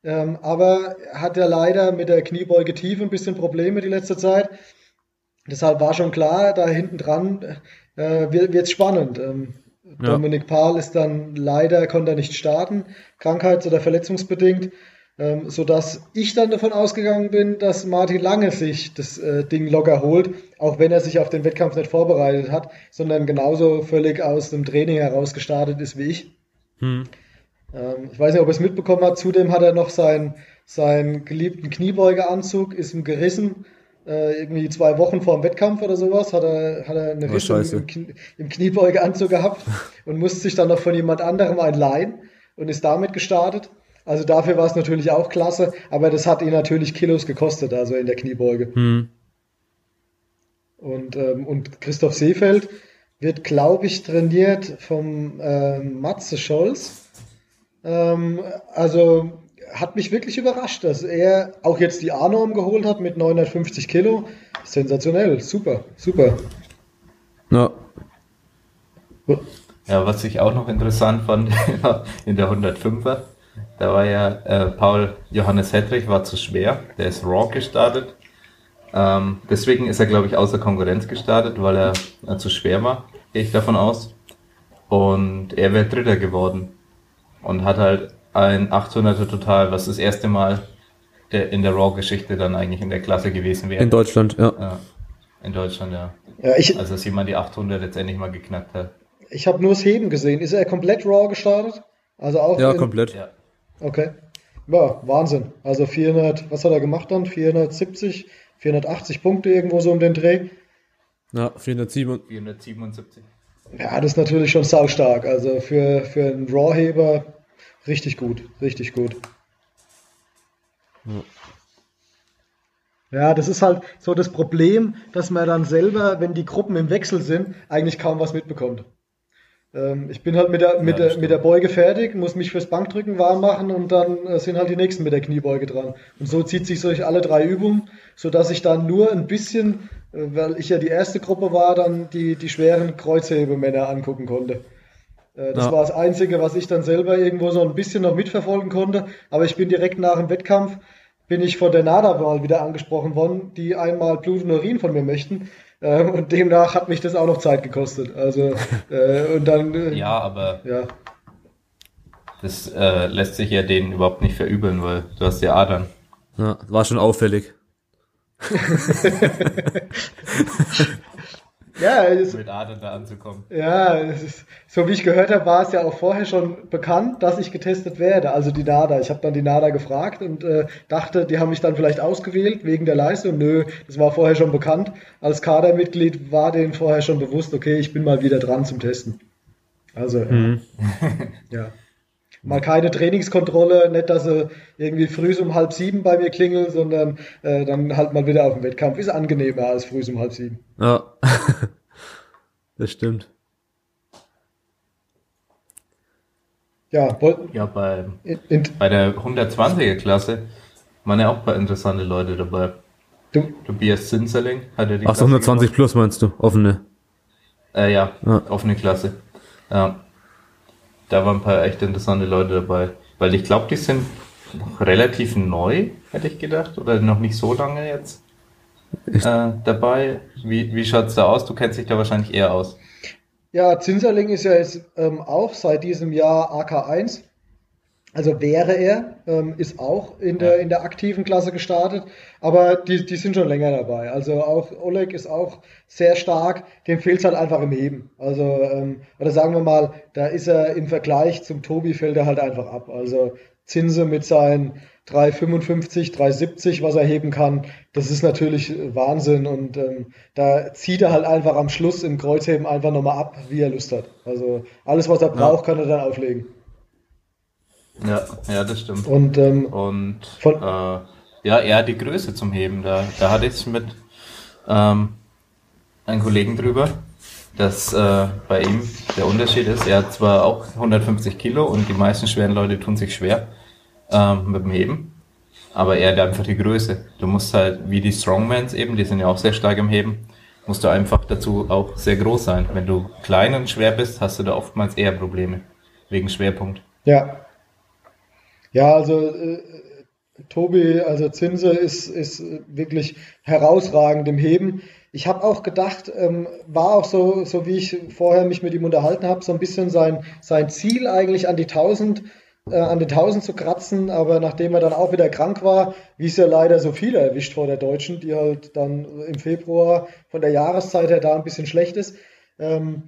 Ähm, aber hat er leider mit der Kniebeuge tief ein bisschen Probleme die letzte Zeit. Deshalb war schon klar, da hinten dran äh, wird es spannend. Ähm, ja. Dominik Pahl ist dann leider, konnte er nicht starten, krankheits- oder verletzungsbedingt ähm, sodass ich dann davon ausgegangen bin, dass Martin Lange sich das äh, Ding locker holt, auch wenn er sich auf den Wettkampf nicht vorbereitet hat, sondern genauso völlig aus dem Training heraus gestartet ist wie ich. Hm. Ähm, ich weiß nicht, ob er es mitbekommen hat. Zudem hat er noch seinen, seinen geliebten Kniebeugeanzug, ist ihm gerissen. Äh, irgendwie zwei Wochen vor dem Wettkampf oder sowas hat er, hat er eine oh, Riss im, im Kniebeugeanzug gehabt und musste sich dann noch von jemand anderem ein leihen und ist damit gestartet. Also dafür war es natürlich auch klasse, aber das hat ihn natürlich Kilos gekostet, also in der Kniebeuge. Hm. Und, ähm, und Christoph Seefeld wird, glaube ich, trainiert vom äh, Matze Scholz. Ähm, also hat mich wirklich überrascht, dass er auch jetzt die A-Norm geholt hat mit 950 Kilo. Sensationell, super, super. Ja. Ja, was ich auch noch interessant fand in der 105er, da war ja äh, Paul Johannes Hedrich war zu schwer. Der ist Raw gestartet. Ähm, deswegen ist er, glaube ich, außer Konkurrenz gestartet, weil er äh, zu schwer war. Gehe ich davon aus. Und er wäre Dritter geworden. Und hat halt ein 800er Total, was das erste Mal der, in der Raw-Geschichte dann eigentlich in der Klasse gewesen wäre. In Deutschland, ja. ja. In Deutschland, ja. ja ich, also, dass jemand die 800 jetzt endlich mal geknackt hat. Ich habe nur das Heben gesehen. Ist er komplett Raw gestartet? Also auch ja, komplett. Ja. Okay. Ja, Wahnsinn. Also 400, was hat er gemacht dann? 470, 480 Punkte irgendwo so um den Dreh. Ja, 407. 477. Ja, das ist natürlich schon saustark. Also für, für einen Raw-Heber richtig gut, richtig gut. Ja. Ja, das ist halt so das Problem, dass man dann selber, wenn die Gruppen im Wechsel sind, eigentlich kaum was mitbekommt. Ähm, ich bin halt mit der, mit, ja, der, mit der Beuge fertig, muss mich fürs Bankdrücken warm machen und dann äh, sind halt die nächsten mit der Kniebeuge dran. Und so zieht sich durch alle drei Übungen, sodass ich dann nur ein bisschen, äh, weil ich ja die erste Gruppe war, dann die, die schweren Kreuzhebemänner angucken konnte. Äh, das ja. war das Einzige, was ich dann selber irgendwo so ein bisschen noch mitverfolgen konnte. Aber ich bin direkt nach dem Wettkampf, bin ich von der NADA mal wieder angesprochen worden, die einmal Blut und Urin von mir möchten. Ähm, und demnach hat mich das auch noch Zeit gekostet. Also, äh, und dann. Äh, ja, aber. Ja. Das äh, lässt sich ja denen überhaupt nicht verübeln, weil du hast ja Adern. Ja, war schon auffällig. Ja, es, mit Adern da anzukommen. Ja, ist, so wie ich gehört habe, war es ja auch vorher schon bekannt, dass ich getestet werde, also die NADA. Ich habe dann die NADA gefragt und äh, dachte, die haben mich dann vielleicht ausgewählt wegen der Leistung. Nö, das war vorher schon bekannt. Als Kadermitglied war denen vorher schon bewusst, okay, ich bin mal wieder dran zum Testen. Also, mhm. ja. Mal keine Trainingskontrolle, nicht, dass sie irgendwie früh um halb sieben bei mir klingeln, sondern äh, dann halt mal wieder auf dem Wettkampf. Ist angenehmer als früh um halb sieben. Ja, das stimmt. Ja, wollten. Ja, bei, in, in, bei der 120er Klasse waren ja auch ein paar interessante Leute dabei. Du? Tobias Zinserling hat ja die Ach, so 120 gemacht. plus meinst du? Offene? Äh, ja, ja, offene Klasse. Ja da waren ein paar echt interessante Leute dabei. Weil ich glaube, die sind noch relativ neu, hätte ich gedacht, oder noch nicht so lange jetzt äh, dabei. Wie, wie schaut es da aus? Du kennst dich da wahrscheinlich eher aus. Ja, Zinserling ist ja jetzt ähm, auch seit diesem Jahr AK1. Also wäre er, ähm, ist auch in der, in der aktiven Klasse gestartet, aber die, die sind schon länger dabei. Also auch Oleg ist auch sehr stark, dem fehlt es halt einfach im Heben. Also, ähm, oder sagen wir mal, da ist er im Vergleich zum Tobi fällt er halt einfach ab. Also Zinse mit seinen 3,55, 3,70, was er heben kann, das ist natürlich Wahnsinn und ähm, da zieht er halt einfach am Schluss im Kreuzheben einfach nochmal ab, wie er Lust hat. Also alles, was er braucht, ja. kann er dann auflegen. Ja, ja, das stimmt. Und, ähm, und von, äh, ja, eher die Größe zum Heben. Da, da hatte ich mit ähm, einem Kollegen drüber, dass äh, bei ihm der Unterschied ist, er hat zwar auch 150 Kilo und die meisten schweren Leute tun sich schwer ähm, mit dem Heben, aber er hat einfach die Größe. Du musst halt, wie die Strongmans eben, die sind ja auch sehr stark im Heben, musst du einfach dazu auch sehr groß sein. Wenn du klein und schwer bist, hast du da oftmals eher Probleme wegen Schwerpunkt. Ja, ja, also äh, Tobi, also Zinse ist, ist wirklich herausragend im Heben. Ich habe auch gedacht, ähm, war auch so, so wie ich vorher mich mit ihm unterhalten habe, so ein bisschen sein, sein Ziel eigentlich an die 1000 äh, an den 1000 zu kratzen, aber nachdem er dann auch wieder krank war, wie es ja leider so viele erwischt vor der Deutschen, die halt dann im Februar von der Jahreszeit her da ein bisschen schlecht ist, ähm,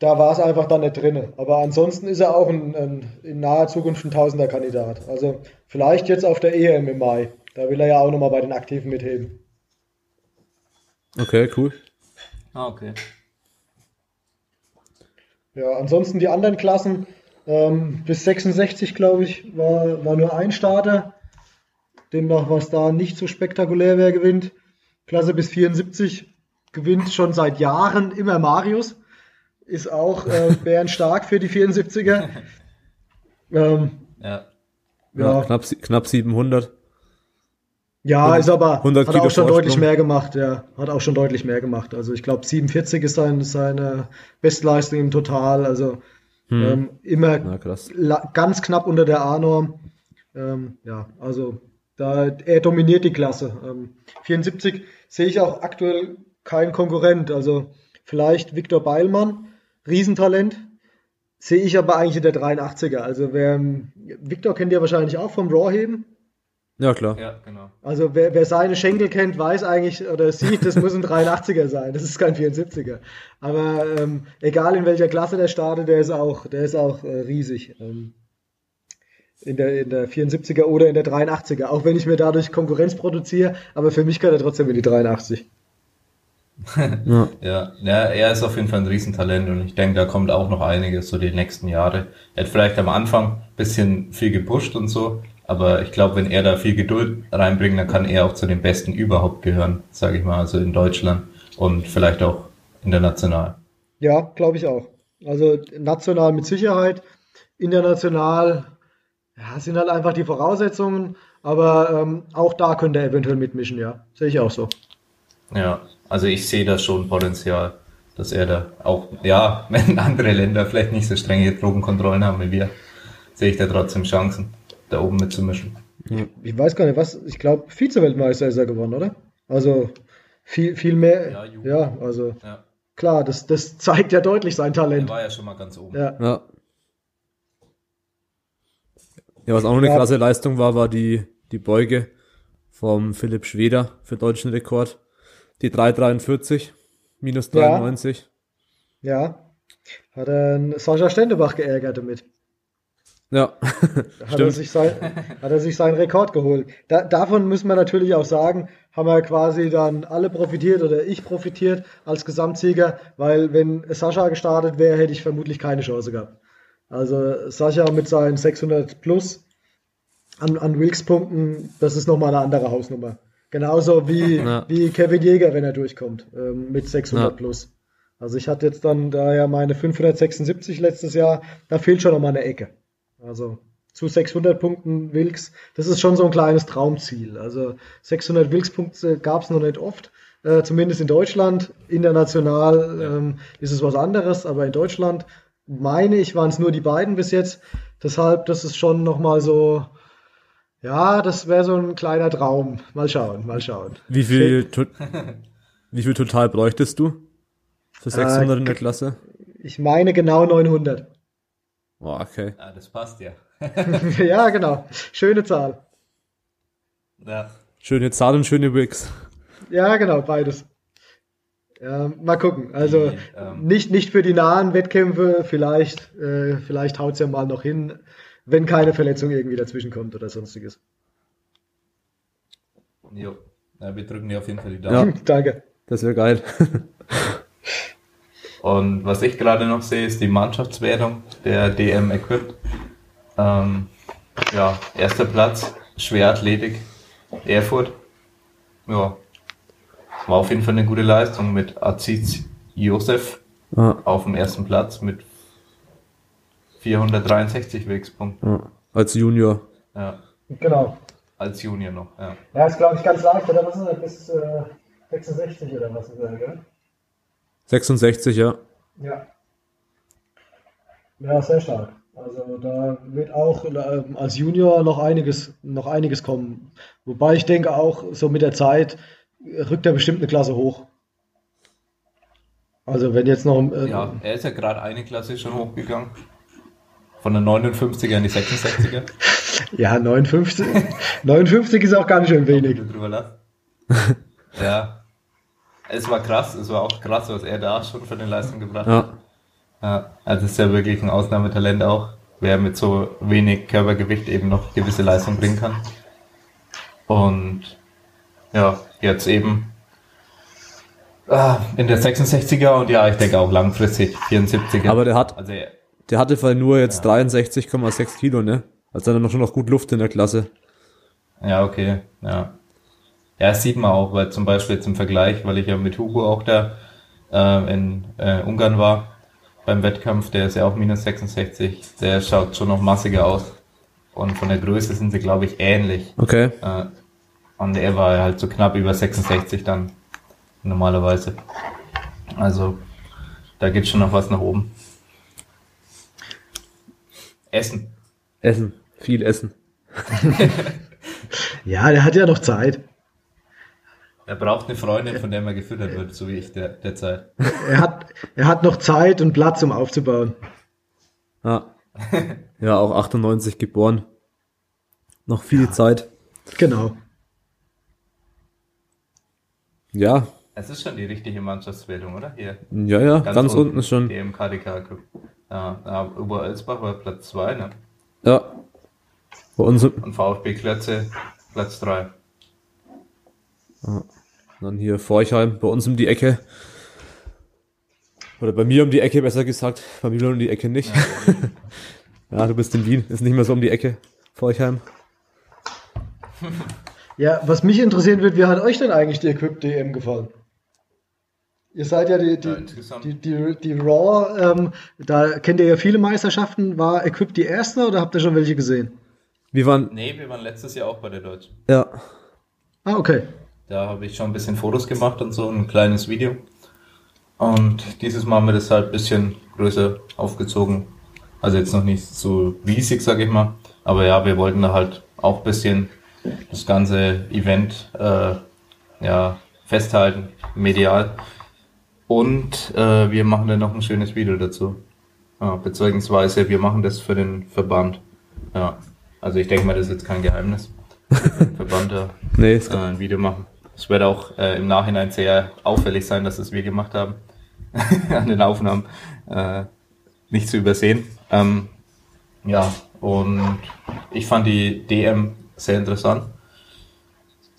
da war es einfach dann nicht drin. Aber ansonsten ist er auch ein, ein, in naher Zukunft ein Tausender-Kandidat. Also vielleicht jetzt auf der EM im Mai. Da will er ja auch nochmal bei den Aktiven mitheben. Okay, cool. Ah, okay. Ja, ansonsten die anderen Klassen, ähm, bis 66, glaube ich, war, war nur ein Starter. Demnach, was da nicht so spektakulär wer gewinnt. Klasse bis 74 gewinnt schon seit Jahren immer Marius ist auch äh, bärenstark für die 74er. Ähm, ja. ja. knapp, knapp 700. Ja, ist aber, hat auch schon Vorsprung. deutlich mehr gemacht, ja. Hat auch schon deutlich mehr gemacht. Also ich glaube 47 ist sein, seine Bestleistung im Total. Also hm. ähm, immer ja, ganz knapp unter der A-Norm. Ähm, ja, also da er dominiert die Klasse. Ähm, 74 sehe ich auch aktuell keinen Konkurrent. Also vielleicht Viktor Beilmann, Riesentalent. Sehe ich aber eigentlich in der 83er. Also wer, Victor kennt ihr wahrscheinlich auch vom Raw-Heben. Ja, klar. Ja, genau. Also wer, wer seine Schenkel kennt, weiß eigentlich oder sieht, das muss ein 83er sein. Das ist kein 74er. Aber ähm, egal in welcher Klasse der startet, der ist auch, der ist auch äh, riesig. Ähm, in der, in der 74er oder in der 83er. Auch wenn ich mir dadurch Konkurrenz produziere, aber für mich kann er trotzdem in die 83 ja. ja. ja, er ist auf jeden Fall ein Riesentalent und ich denke, da kommt auch noch einiges so die nächsten Jahre. Er hat vielleicht am Anfang bisschen viel gepusht und so, aber ich glaube, wenn er da viel Geduld reinbringt, dann kann er auch zu den Besten überhaupt gehören, sage ich mal, also in Deutschland und vielleicht auch international. Ja, glaube ich auch. Also national mit Sicherheit, international ja, sind halt einfach die Voraussetzungen, aber ähm, auch da könnte er eventuell mitmischen, ja. Sehe ich auch so. Ja, also ich sehe da schon Potenzial, dass er da auch, ja, wenn andere Länder vielleicht nicht so strenge Drogenkontrollen haben wie wir, sehe ich da trotzdem Chancen, da oben mitzumischen. Ich weiß gar nicht, was, ich glaube, Vize-Weltmeister ist er geworden, oder? Also viel, viel mehr. Ja, ja also ja. klar, das, das zeigt ja deutlich sein Talent. Er war ja schon mal ganz oben. Ja. Ja, ja was auch noch eine klasse Leistung war, war die, die Beuge vom Philipp Schweder für deutschen Rekord. Die 343 minus 93. Ja. ja. Hat er Sascha Stendebach geärgert damit. Ja. hat, er sich sein, hat er sich seinen Rekord geholt. Da, davon müssen wir natürlich auch sagen, haben wir quasi dann alle profitiert oder ich profitiert als Gesamtsieger, weil wenn Sascha gestartet wäre, hätte ich vermutlich keine Chance gehabt. Also Sascha mit seinen 600 plus an, an Wilks-Punkten, das ist nochmal eine andere Hausnummer. Genauso wie, ja. wie Kevin Jäger, wenn er durchkommt, ähm, mit 600 ja. plus. Also ich hatte jetzt dann da ja meine 576 letztes Jahr, da fehlt schon noch mal eine Ecke. Also zu 600 Punkten Wilks, das ist schon so ein kleines Traumziel. Also 600 Wilks-Punkte gab es noch nicht oft, äh, zumindest in Deutschland. International ähm, ist es was anderes, aber in Deutschland meine ich, waren es nur die beiden bis jetzt. Deshalb, das ist schon noch mal so ja, das wäre so ein kleiner Traum. Mal schauen, mal schauen. Wie viel, wie viel total bräuchtest du für 600 äh, in der Klasse? Ich meine genau 900. Oh, okay. Ah, das passt ja. ja, genau. Schöne Zahl. Ja. Schöne Zahl und schöne Wigs. Ja, genau, beides. Ja, mal gucken. Also die, ähm, nicht, nicht für die nahen Wettkämpfe, vielleicht, äh, vielleicht haut es ja mal noch hin, wenn keine Verletzung irgendwie dazwischen kommt oder sonstiges. Jo, ja, wir drücken dir auf jeden Fall die Daumen. Ja, danke. Das wäre geil. Und was ich gerade noch sehe, ist die Mannschaftswertung der DM Equip. Ähm, ja, erster Platz, Schwerathletik, Erfurt. Ja, war auf jeden Fall eine gute Leistung mit Aziz Josef ja. auf dem ersten Platz mit 463 Wegspunkten. Ja. Als Junior. Ja. Genau. Als Junior noch, ja. Ja, ist glaube ich ganz leicht, oder was ist das? Bis äh, 66 oder was ist das, gell? 66, ja. Ja. Ja, sehr stark. Also da wird auch äh, als Junior noch einiges, noch einiges kommen. Wobei ich denke auch, so mit der Zeit rückt er bestimmt eine Klasse hoch. Also wenn jetzt noch... Äh, ja, er ist ja gerade eine Klasse schon hochgegangen. Von der 59er in die 66er. ja, 59. 59 ist auch ganz schön wenig. ja. Es war krass, es war auch krass, was er da schon für eine Leistung gebracht ja. hat. Ja, also ist ja wirklich ein Ausnahmetalent auch, wer mit so wenig Körpergewicht eben noch gewisse Leistung bringen kann. Und ja, jetzt eben äh, in der 66er und ja, ich denke auch langfristig 74er. Aber der hat, also, der hatte vielleicht nur jetzt ja. 63,6 Kilo, ne? Also dann noch schon noch gut Luft in der Klasse. Ja, okay, ja. Ja, das sieht man auch, weil zum Beispiel jetzt im Vergleich, weil ich ja mit Hugo auch da äh, in äh, Ungarn war, beim Wettkampf, der ist ja auch minus 66, der schaut schon noch massiger aus. Und von der Größe sind sie, glaube ich, ähnlich. Okay. Äh, und er war halt so knapp über 66 dann normalerweise. Also da geht schon noch was nach oben. Essen. Essen. Viel Essen. ja, der hat ja noch Zeit. Er braucht eine Freundin, von der man gefüttert wird, so wie ich der, derzeit. Er hat, er hat noch Zeit und Platz, um aufzubauen. Ja. ja, auch 98 geboren. Noch viel ja. Zeit. Genau. Ja. Es ist schon die richtige Mannschaftswertung, oder? Hier. Ja, ja, ganz, ganz unten, unten schon. Die KDK Group. Ja, Oberelsbach war Platz 2, ne? Ja. Bei uns. Und VfB Klötze Platz 3. Ja. Dann hier Forchheim, bei uns um die Ecke. Oder bei mir um die Ecke, besser gesagt. Bei mir um die Ecke nicht. Ja, ja du bist in Wien, ist nicht mehr so um die Ecke. Forchheim. Ja, was mich interessieren wird, wie hat euch denn eigentlich die Equip DM gefallen? Ihr seid ja die, die, ja, die, die, die, Raw, ähm, da kennt ihr ja viele Meisterschaften. War Equip die erste oder habt ihr schon welche gesehen? Wir waren. Nee, wir waren letztes Jahr auch bei der Deutschen. Ja. Ah, okay. Da habe ich schon ein bisschen Fotos gemacht und so ein kleines Video. Und dieses Mal haben wir das halt ein bisschen größer aufgezogen. Also jetzt noch nicht so riesig, sag ich mal. Aber ja, wir wollten da halt auch ein bisschen das ganze Event äh, ja, festhalten, medial. Und äh, wir machen dann noch ein schönes Video dazu. Ja, beziehungsweise wir machen das für den Verband. Ja, also ich denke mal, das ist jetzt kein Geheimnis. Verband da nee, äh, ein Video machen. Es wird auch äh, im Nachhinein sehr auffällig sein, dass das wir gemacht haben. An den Aufnahmen äh, nicht zu übersehen. Ähm, ja, und ich fand die DM sehr interessant.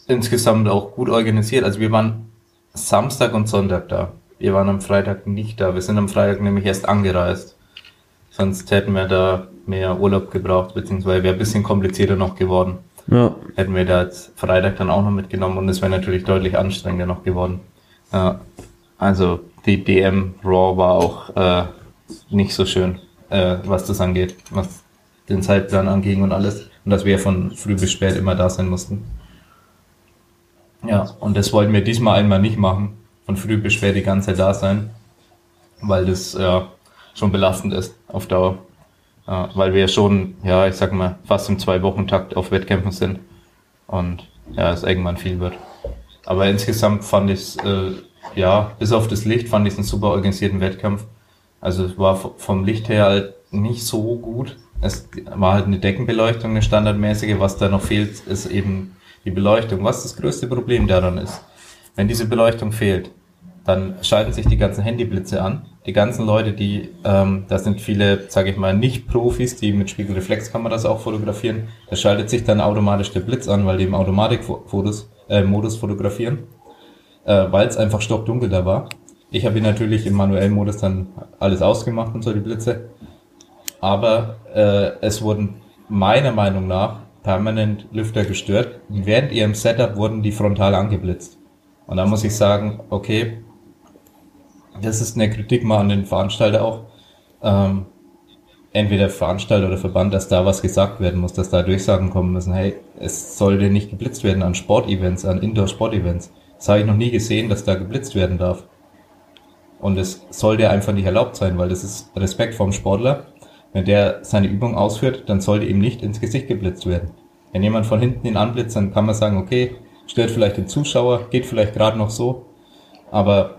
Insgesamt auch gut organisiert. Also wir waren Samstag und Sonntag da. Wir waren am Freitag nicht da. Wir sind am Freitag nämlich erst angereist. Sonst hätten wir da mehr Urlaub gebraucht, beziehungsweise wäre ein bisschen komplizierter noch geworden. Ja. Hätten wir da jetzt Freitag dann auch noch mitgenommen und es wäre natürlich deutlich anstrengender noch geworden. Ja. Also die DM Raw war auch äh, nicht so schön, äh, was das angeht, was den Zeitplan anging und alles. Und dass wir von früh bis spät immer da sein mussten. Ja, und das wollten wir diesmal einmal nicht machen, von früh bis spät die ganze Zeit da sein, weil das ja schon belastend ist auf Dauer. Ja, weil wir schon, ja, ich sag mal, fast im Zwei-Wochen-Takt auf Wettkämpfen sind und ja, es irgendwann viel wird. Aber insgesamt fand ich es, äh, ja, bis auf das Licht fand ich es einen super organisierten Wettkampf. Also es war vom Licht her halt nicht so gut, es war halt eine Deckenbeleuchtung, eine standardmäßige. Was da noch fehlt, ist eben die Beleuchtung. Was das größte Problem daran ist, wenn diese Beleuchtung fehlt, dann schalten sich die ganzen Handyblitze an. Die ganzen Leute, die, ähm, da sind viele, sage ich mal, Nicht-Profis, die mit Spiegelreflexkameras auch fotografieren. Da schaltet sich dann automatisch der Blitz an, weil die im Automatikmodus äh, Modus fotografieren, äh, weil es einfach stockdunkel da war. Ich habe natürlich im manuellen Modus dann alles ausgemacht und so die Blitze. Aber äh, es wurden meiner Meinung nach permanent Lüfter gestört. während ihrem Setup wurden die frontal angeblitzt. Und da muss ich sagen, okay, das ist eine Kritik mal an den Veranstalter auch. Ähm, entweder Veranstalter oder Verband, dass da was gesagt werden muss, dass da Durchsagen kommen müssen, hey, es sollte nicht geblitzt werden an Sportevents, an Indoor-Sport-Events. Das habe ich noch nie gesehen, dass da geblitzt werden darf. Und es sollte einfach nicht erlaubt sein, weil das ist Respekt vom Sportler. Wenn der seine Übung ausführt, dann sollte ihm nicht ins Gesicht geblitzt werden. Wenn jemand von hinten ihn anblitzt, dann kann man sagen, okay, stört vielleicht den Zuschauer, geht vielleicht gerade noch so. Aber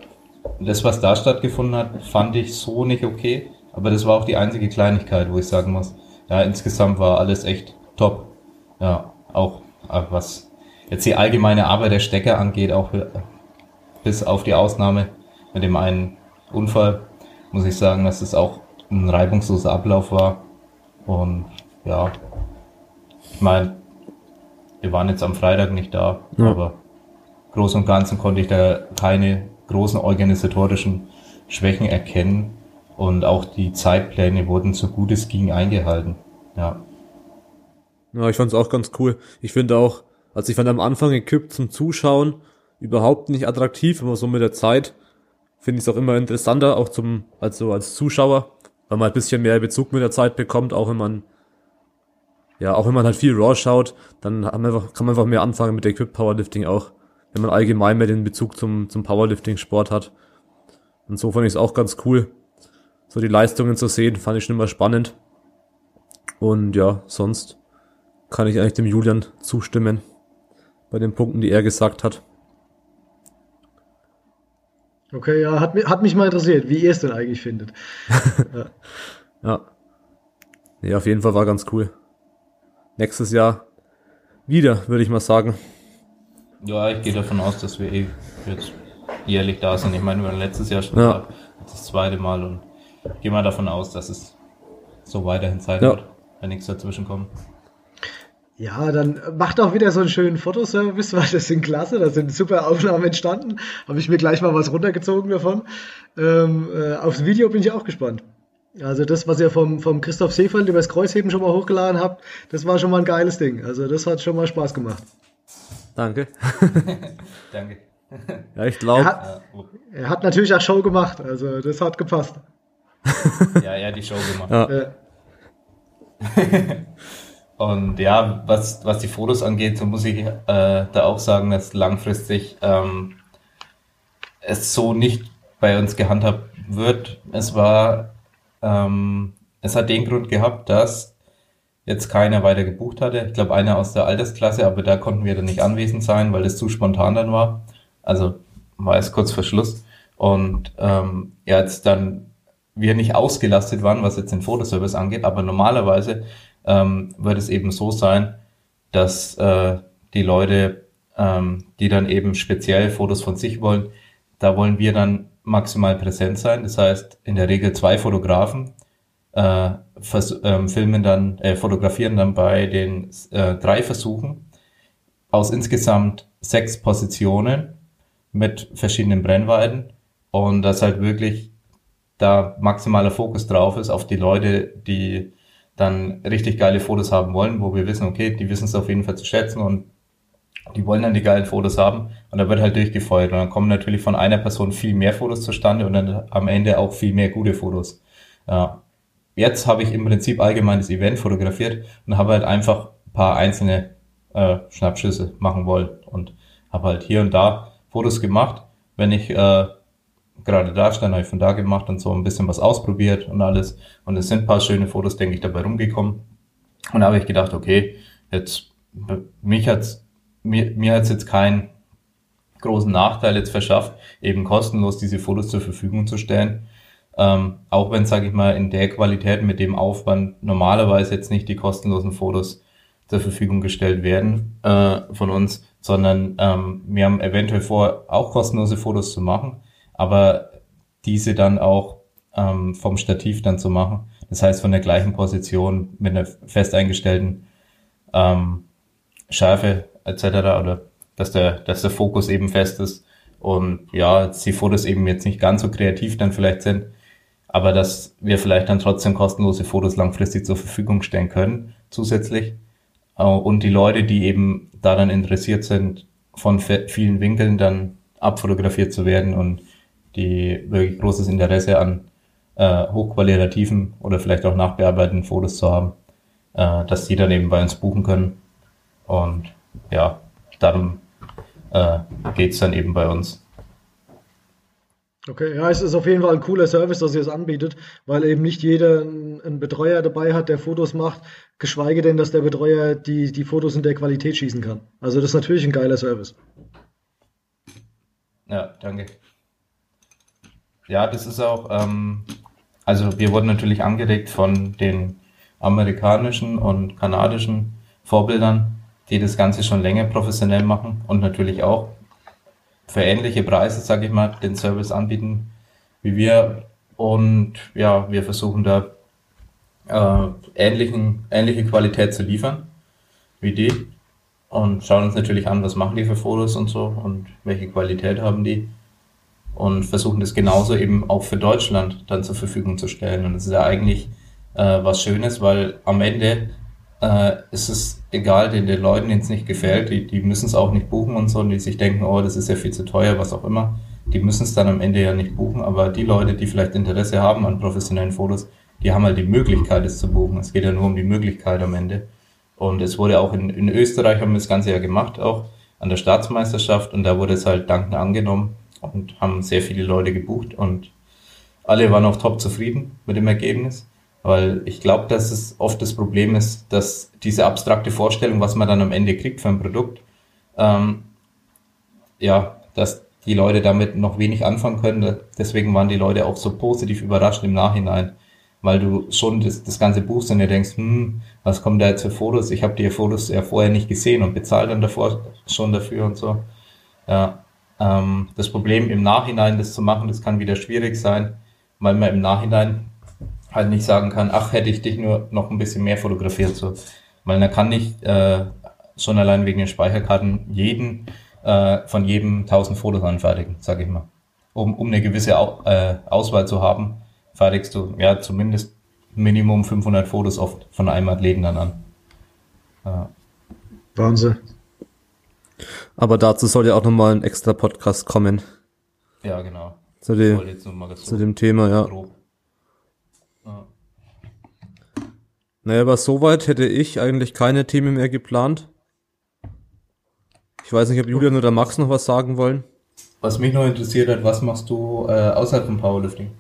das, was da stattgefunden hat, fand ich so nicht okay. Aber das war auch die einzige Kleinigkeit, wo ich sagen muss, ja, insgesamt war alles echt top. Ja, auch äh, was jetzt die allgemeine Arbeit der Stecker angeht, auch äh, bis auf die Ausnahme mit dem einen Unfall, muss ich sagen, dass es auch ein reibungsloser Ablauf war. Und ja, ich meine, wir waren jetzt am Freitag nicht da, ja. aber groß und ganzen konnte ich da keine großen organisatorischen Schwächen erkennen und auch die Zeitpläne wurden so gut es ging eingehalten. Ja. Ja, ich fand es auch ganz cool. Ich finde auch, also ich fand am Anfang Ägypten zum Zuschauen überhaupt nicht attraktiv, aber so mit der Zeit finde ich es auch immer interessanter, auch zum, also als Zuschauer, weil man ein bisschen mehr Bezug mit der Zeit bekommt, auch wenn man, ja, auch wenn man halt viel Raw schaut, dann kann man einfach, kann man einfach mehr anfangen mit Equip Powerlifting auch wenn man allgemein mehr den Bezug zum, zum Powerlifting-Sport hat. Und so fand ich es auch ganz cool. So die Leistungen zu sehen, fand ich schon immer spannend. Und ja, sonst kann ich eigentlich dem Julian zustimmen bei den Punkten, die er gesagt hat. Okay, ja, hat, hat mich mal interessiert, wie ihr es denn eigentlich findet. ja. ja. Ja, auf jeden Fall war ganz cool. Nächstes Jahr wieder, würde ich mal sagen. Ja, ich gehe davon aus, dass wir eh jetzt jährlich da sind. Ich meine, wir waren letztes Jahr schon ja. da, das zweite Mal und gehe mal davon aus, dass es so weiterhin Zeit ja. wird, wenn nichts dazwischen kommt. Ja, dann macht auch wieder so einen schönen Fotoservice, weil das sind klasse, da sind super Aufnahmen entstanden. Habe ich mir gleich mal was runtergezogen davon. Ähm, äh, aufs Video bin ich auch gespannt. Also das, was ihr vom, vom Christoph Seefeld über das Kreuzheben schon mal hochgeladen habt, das war schon mal ein geiles Ding. Also das hat schon mal Spaß gemacht. Danke. Danke. Ja, ich glaube. Er, er, hat natürlich auch Show gemacht, also das hat gepasst. ja, er hat die Show gemacht. Ja. Und ja, was, was die Fotos angeht, so muss ich äh, da auch sagen, dass langfristig ähm, es so nicht bei uns gehandhabt wird. Es war, ähm, es hat den Grund gehabt, dass jetzt keiner weiter gebucht hatte. Ich glaube, einer aus der Altersklasse, aber da konnten wir dann nicht anwesend sein, weil das zu spontan dann war. Also war es kurz vor Schluss. Und ähm, ja, jetzt dann wir nicht ausgelastet waren, was jetzt den Fotoservice angeht, aber normalerweise ähm, wird es eben so sein, dass äh, die Leute, ähm, die dann eben speziell Fotos von sich wollen, da wollen wir dann maximal präsent sein. Das heißt, in der Regel zwei Fotografen, äh, ähm, filmen dann, äh, fotografieren dann bei den äh, drei Versuchen aus insgesamt sechs Positionen mit verschiedenen Brennweiten und dass halt wirklich da maximaler Fokus drauf ist auf die Leute, die dann richtig geile Fotos haben wollen, wo wir wissen, okay, die wissen es auf jeden Fall zu schätzen und die wollen dann die geilen Fotos haben und da wird halt durchgefeuert und dann kommen natürlich von einer Person viel mehr Fotos zustande und dann am Ende auch viel mehr gute Fotos. Ja, jetzt habe ich im Prinzip allgemeines Event fotografiert und habe halt einfach ein paar einzelne äh, Schnappschüsse machen wollen und habe halt hier und da Fotos gemacht. Wenn ich äh, gerade da stand, habe ich von da gemacht und so ein bisschen was ausprobiert und alles. Und es sind ein paar schöne Fotos, denke ich, dabei rumgekommen. Und da habe ich gedacht, okay, jetzt mich hat's mir, mir hat's jetzt keinen großen Nachteil jetzt verschafft, eben kostenlos diese Fotos zur Verfügung zu stellen Ähm, auch wenn, sage ich mal, in der Qualität mit dem Aufwand normalerweise jetzt nicht die kostenlosen Fotos zur Verfügung gestellt werden äh, von uns, sondern ähm, wir haben eventuell vor, auch kostenlose Fotos zu machen, aber diese dann auch ähm, vom Stativ dann zu machen. Das heißt von der gleichen Position mit einer fest eingestellten ähm, Schärfe etc. oder dass der, dass der Fokus eben fest ist und ja, die Fotos eben jetzt nicht ganz so kreativ dann vielleicht sind, aber dass wir vielleicht dann trotzdem kostenlose Fotos langfristig zur Verfügung stellen können zusätzlich äh, und die Leute, die eben daran interessiert sind, von vielen Winkeln dann abfotografiert zu werden und die wirklich großes Interesse an äh, hochqualitativen oder vielleicht auch nachbearbeiteten Fotos zu haben, äh, dass die dann eben bei uns buchen können. Und ja, darum äh, geht es dann eben bei uns. Okay, ja, es ist auf jeden Fall ein cooler Service, dass ihr es anbietet, weil eben nicht jeder einen Betreuer dabei hat, der Fotos macht, geschweige denn, dass der Betreuer die, die Fotos in der Qualität schießen kann. Also das ist natürlich ein geiler Service. Ja, danke. Ja, das ist auch, ähm, also wir wurden natürlich angeregt von den amerikanischen und kanadischen Vorbildern, die das Ganze schon länger professionell machen und natürlich auch für ähnliche Preise, sage ich mal, den Service anbieten wie wir. Und ja, wir versuchen da äh, ähnlichen, ähnliche Qualität zu liefern wie die und schauen uns natürlich an, was machen die für Fotos und so und welche Qualität haben die und versuchen das genauso eben auch für Deutschland dann zur Verfügung zu stellen. Und das ist ja eigentlich äh, was Schönes, weil am Ende äh, ist es egal, den, den Leuten, denen es nicht gefällt, die, die müssen es auch nicht buchen und so, und die sich denken, oh, das ist ja viel zu teuer, was auch immer. Die müssen es dann am Ende ja nicht buchen, aber die Leute, die vielleicht Interesse haben an professionellen Fotos, die haben halt die Möglichkeit, es zu buchen. Es geht ja nur um die Möglichkeit am Ende. Und es wurde auch in, in Österreich, haben wir das Ganze ja gemacht, auch an der Staatsmeisterschaft, und da wurde es halt dankend angenommen und haben sehr viele Leute gebucht und alle waren auch top zufrieden mit dem Ergebnis. Weil ich glaube, dass es oft das Problem ist, dass diese abstrakte Vorstellung, was man dann am Ende kriegt für ein Produkt, ähm, ja, dass die Leute damit noch wenig anfangen können. Deswegen waren die Leute auch so positiv überrascht im Nachhinein, weil du schon das, das ganze buchst und dir denkst, hm, was kommt da jetzt für Fotos? Ich habe die Fotos ja vorher nicht gesehen und bezahle dann davor schon dafür und so. Ja, ähm, das Problem im Nachhinein, das zu machen, das kann wieder schwierig sein, weil man im Nachhinein halt nicht sagen kann, ach, hätte ich dich nur noch ein bisschen mehr fotografiert, so. Weil man kann nicht, äh, schon allein wegen den Speicherkarten, jeden, äh, von jedem 1000 Fotos anfertigen, sag ich mal. Um, um eine gewisse Au äh, Auswahl zu haben, fertigst du, ja, zumindest Minimum 500 Fotos oft von einem Athleten dann an. Ja. Wahnsinn. Aber dazu soll ja auch nochmal ein extra Podcast kommen. Ja, genau. Zu, dem, zu dem Thema, ja. Grob. Naja, aber soweit hätte ich eigentlich keine Themen mehr geplant. Ich weiß nicht, ob Julian oder Max noch was sagen wollen. Was mich noch interessiert hat, was machst du äh, außerhalb vom Powerlifting?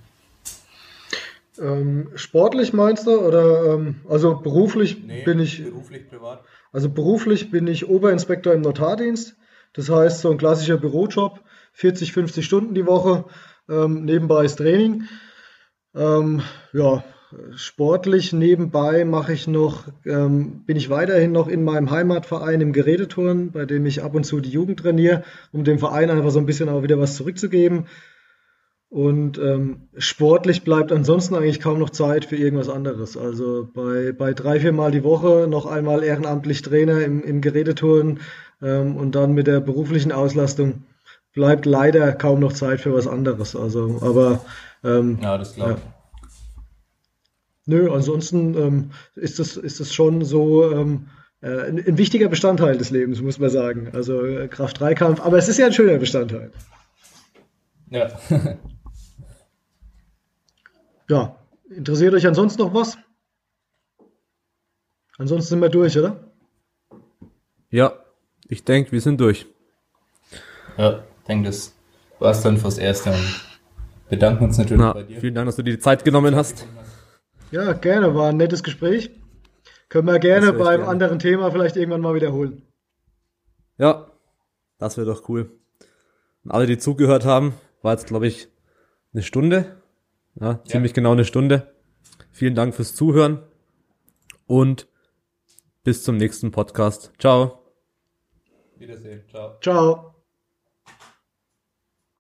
Ähm, sportlich meinst du? Oder ähm, also beruflich nee, bin ich. Beruflich, privat. Also beruflich bin ich Oberinspektor im Notardienst. Das heißt, so ein klassischer Bürojob, 40, 50 Stunden die Woche. Ähm, nebenbei ist Training. Ähm, ja, sportlich nebenbei mache ich noch, ähm, bin ich weiterhin noch in meinem Heimatverein im Geräteturnen, bei dem ich ab und zu die Jugend trainiere, um dem Verein einfach so ein bisschen auch wieder was zurückzugeben. Und ähm, sportlich bleibt ansonsten eigentlich kaum noch Zeit für irgendwas anderes. Also bei, bei drei, vier Mal die Woche noch einmal ehrenamtlich Trainer im, im Geräteturnen ähm, und dann mit der beruflichen Auslastung bleibt leider kaum noch Zeit für was anderes. Also, aber ähm, ja, das glaube ich. Ja. Nö, ansonsten ähm, ist das ist das schon so ähm, äh, ein, ein, wichtiger Bestandteil des Lebens, muss man sagen. Also äh, Kraft-3-Kampf, aber es ist ja ein schöner Bestandteil. Ja. ja, interessiert euch ansonsten noch was? Ansonsten sind wir durch, oder? Ja, ich denke, wir sind durch. Ja, ich denke, das war es dann fürs Erste und bedanken uns natürlich Na, bei dir. Vielen Dank, dass du dir die Zeit genommen hast. Ja, gerne, war ein nettes Gespräch. Können wir gerne beim gerne. anderen Thema vielleicht irgendwann mal wiederholen. Ja, das wäre doch cool. Und alle, die zugehört haben, war jetzt, glaube ich, eine Stunde. Ja, ziemlich ja. genau eine Stunde. Vielen Dank fürs Zuhören und bis zum nächsten Podcast. Ciao. Wiedersehen. Ciao. Ciao.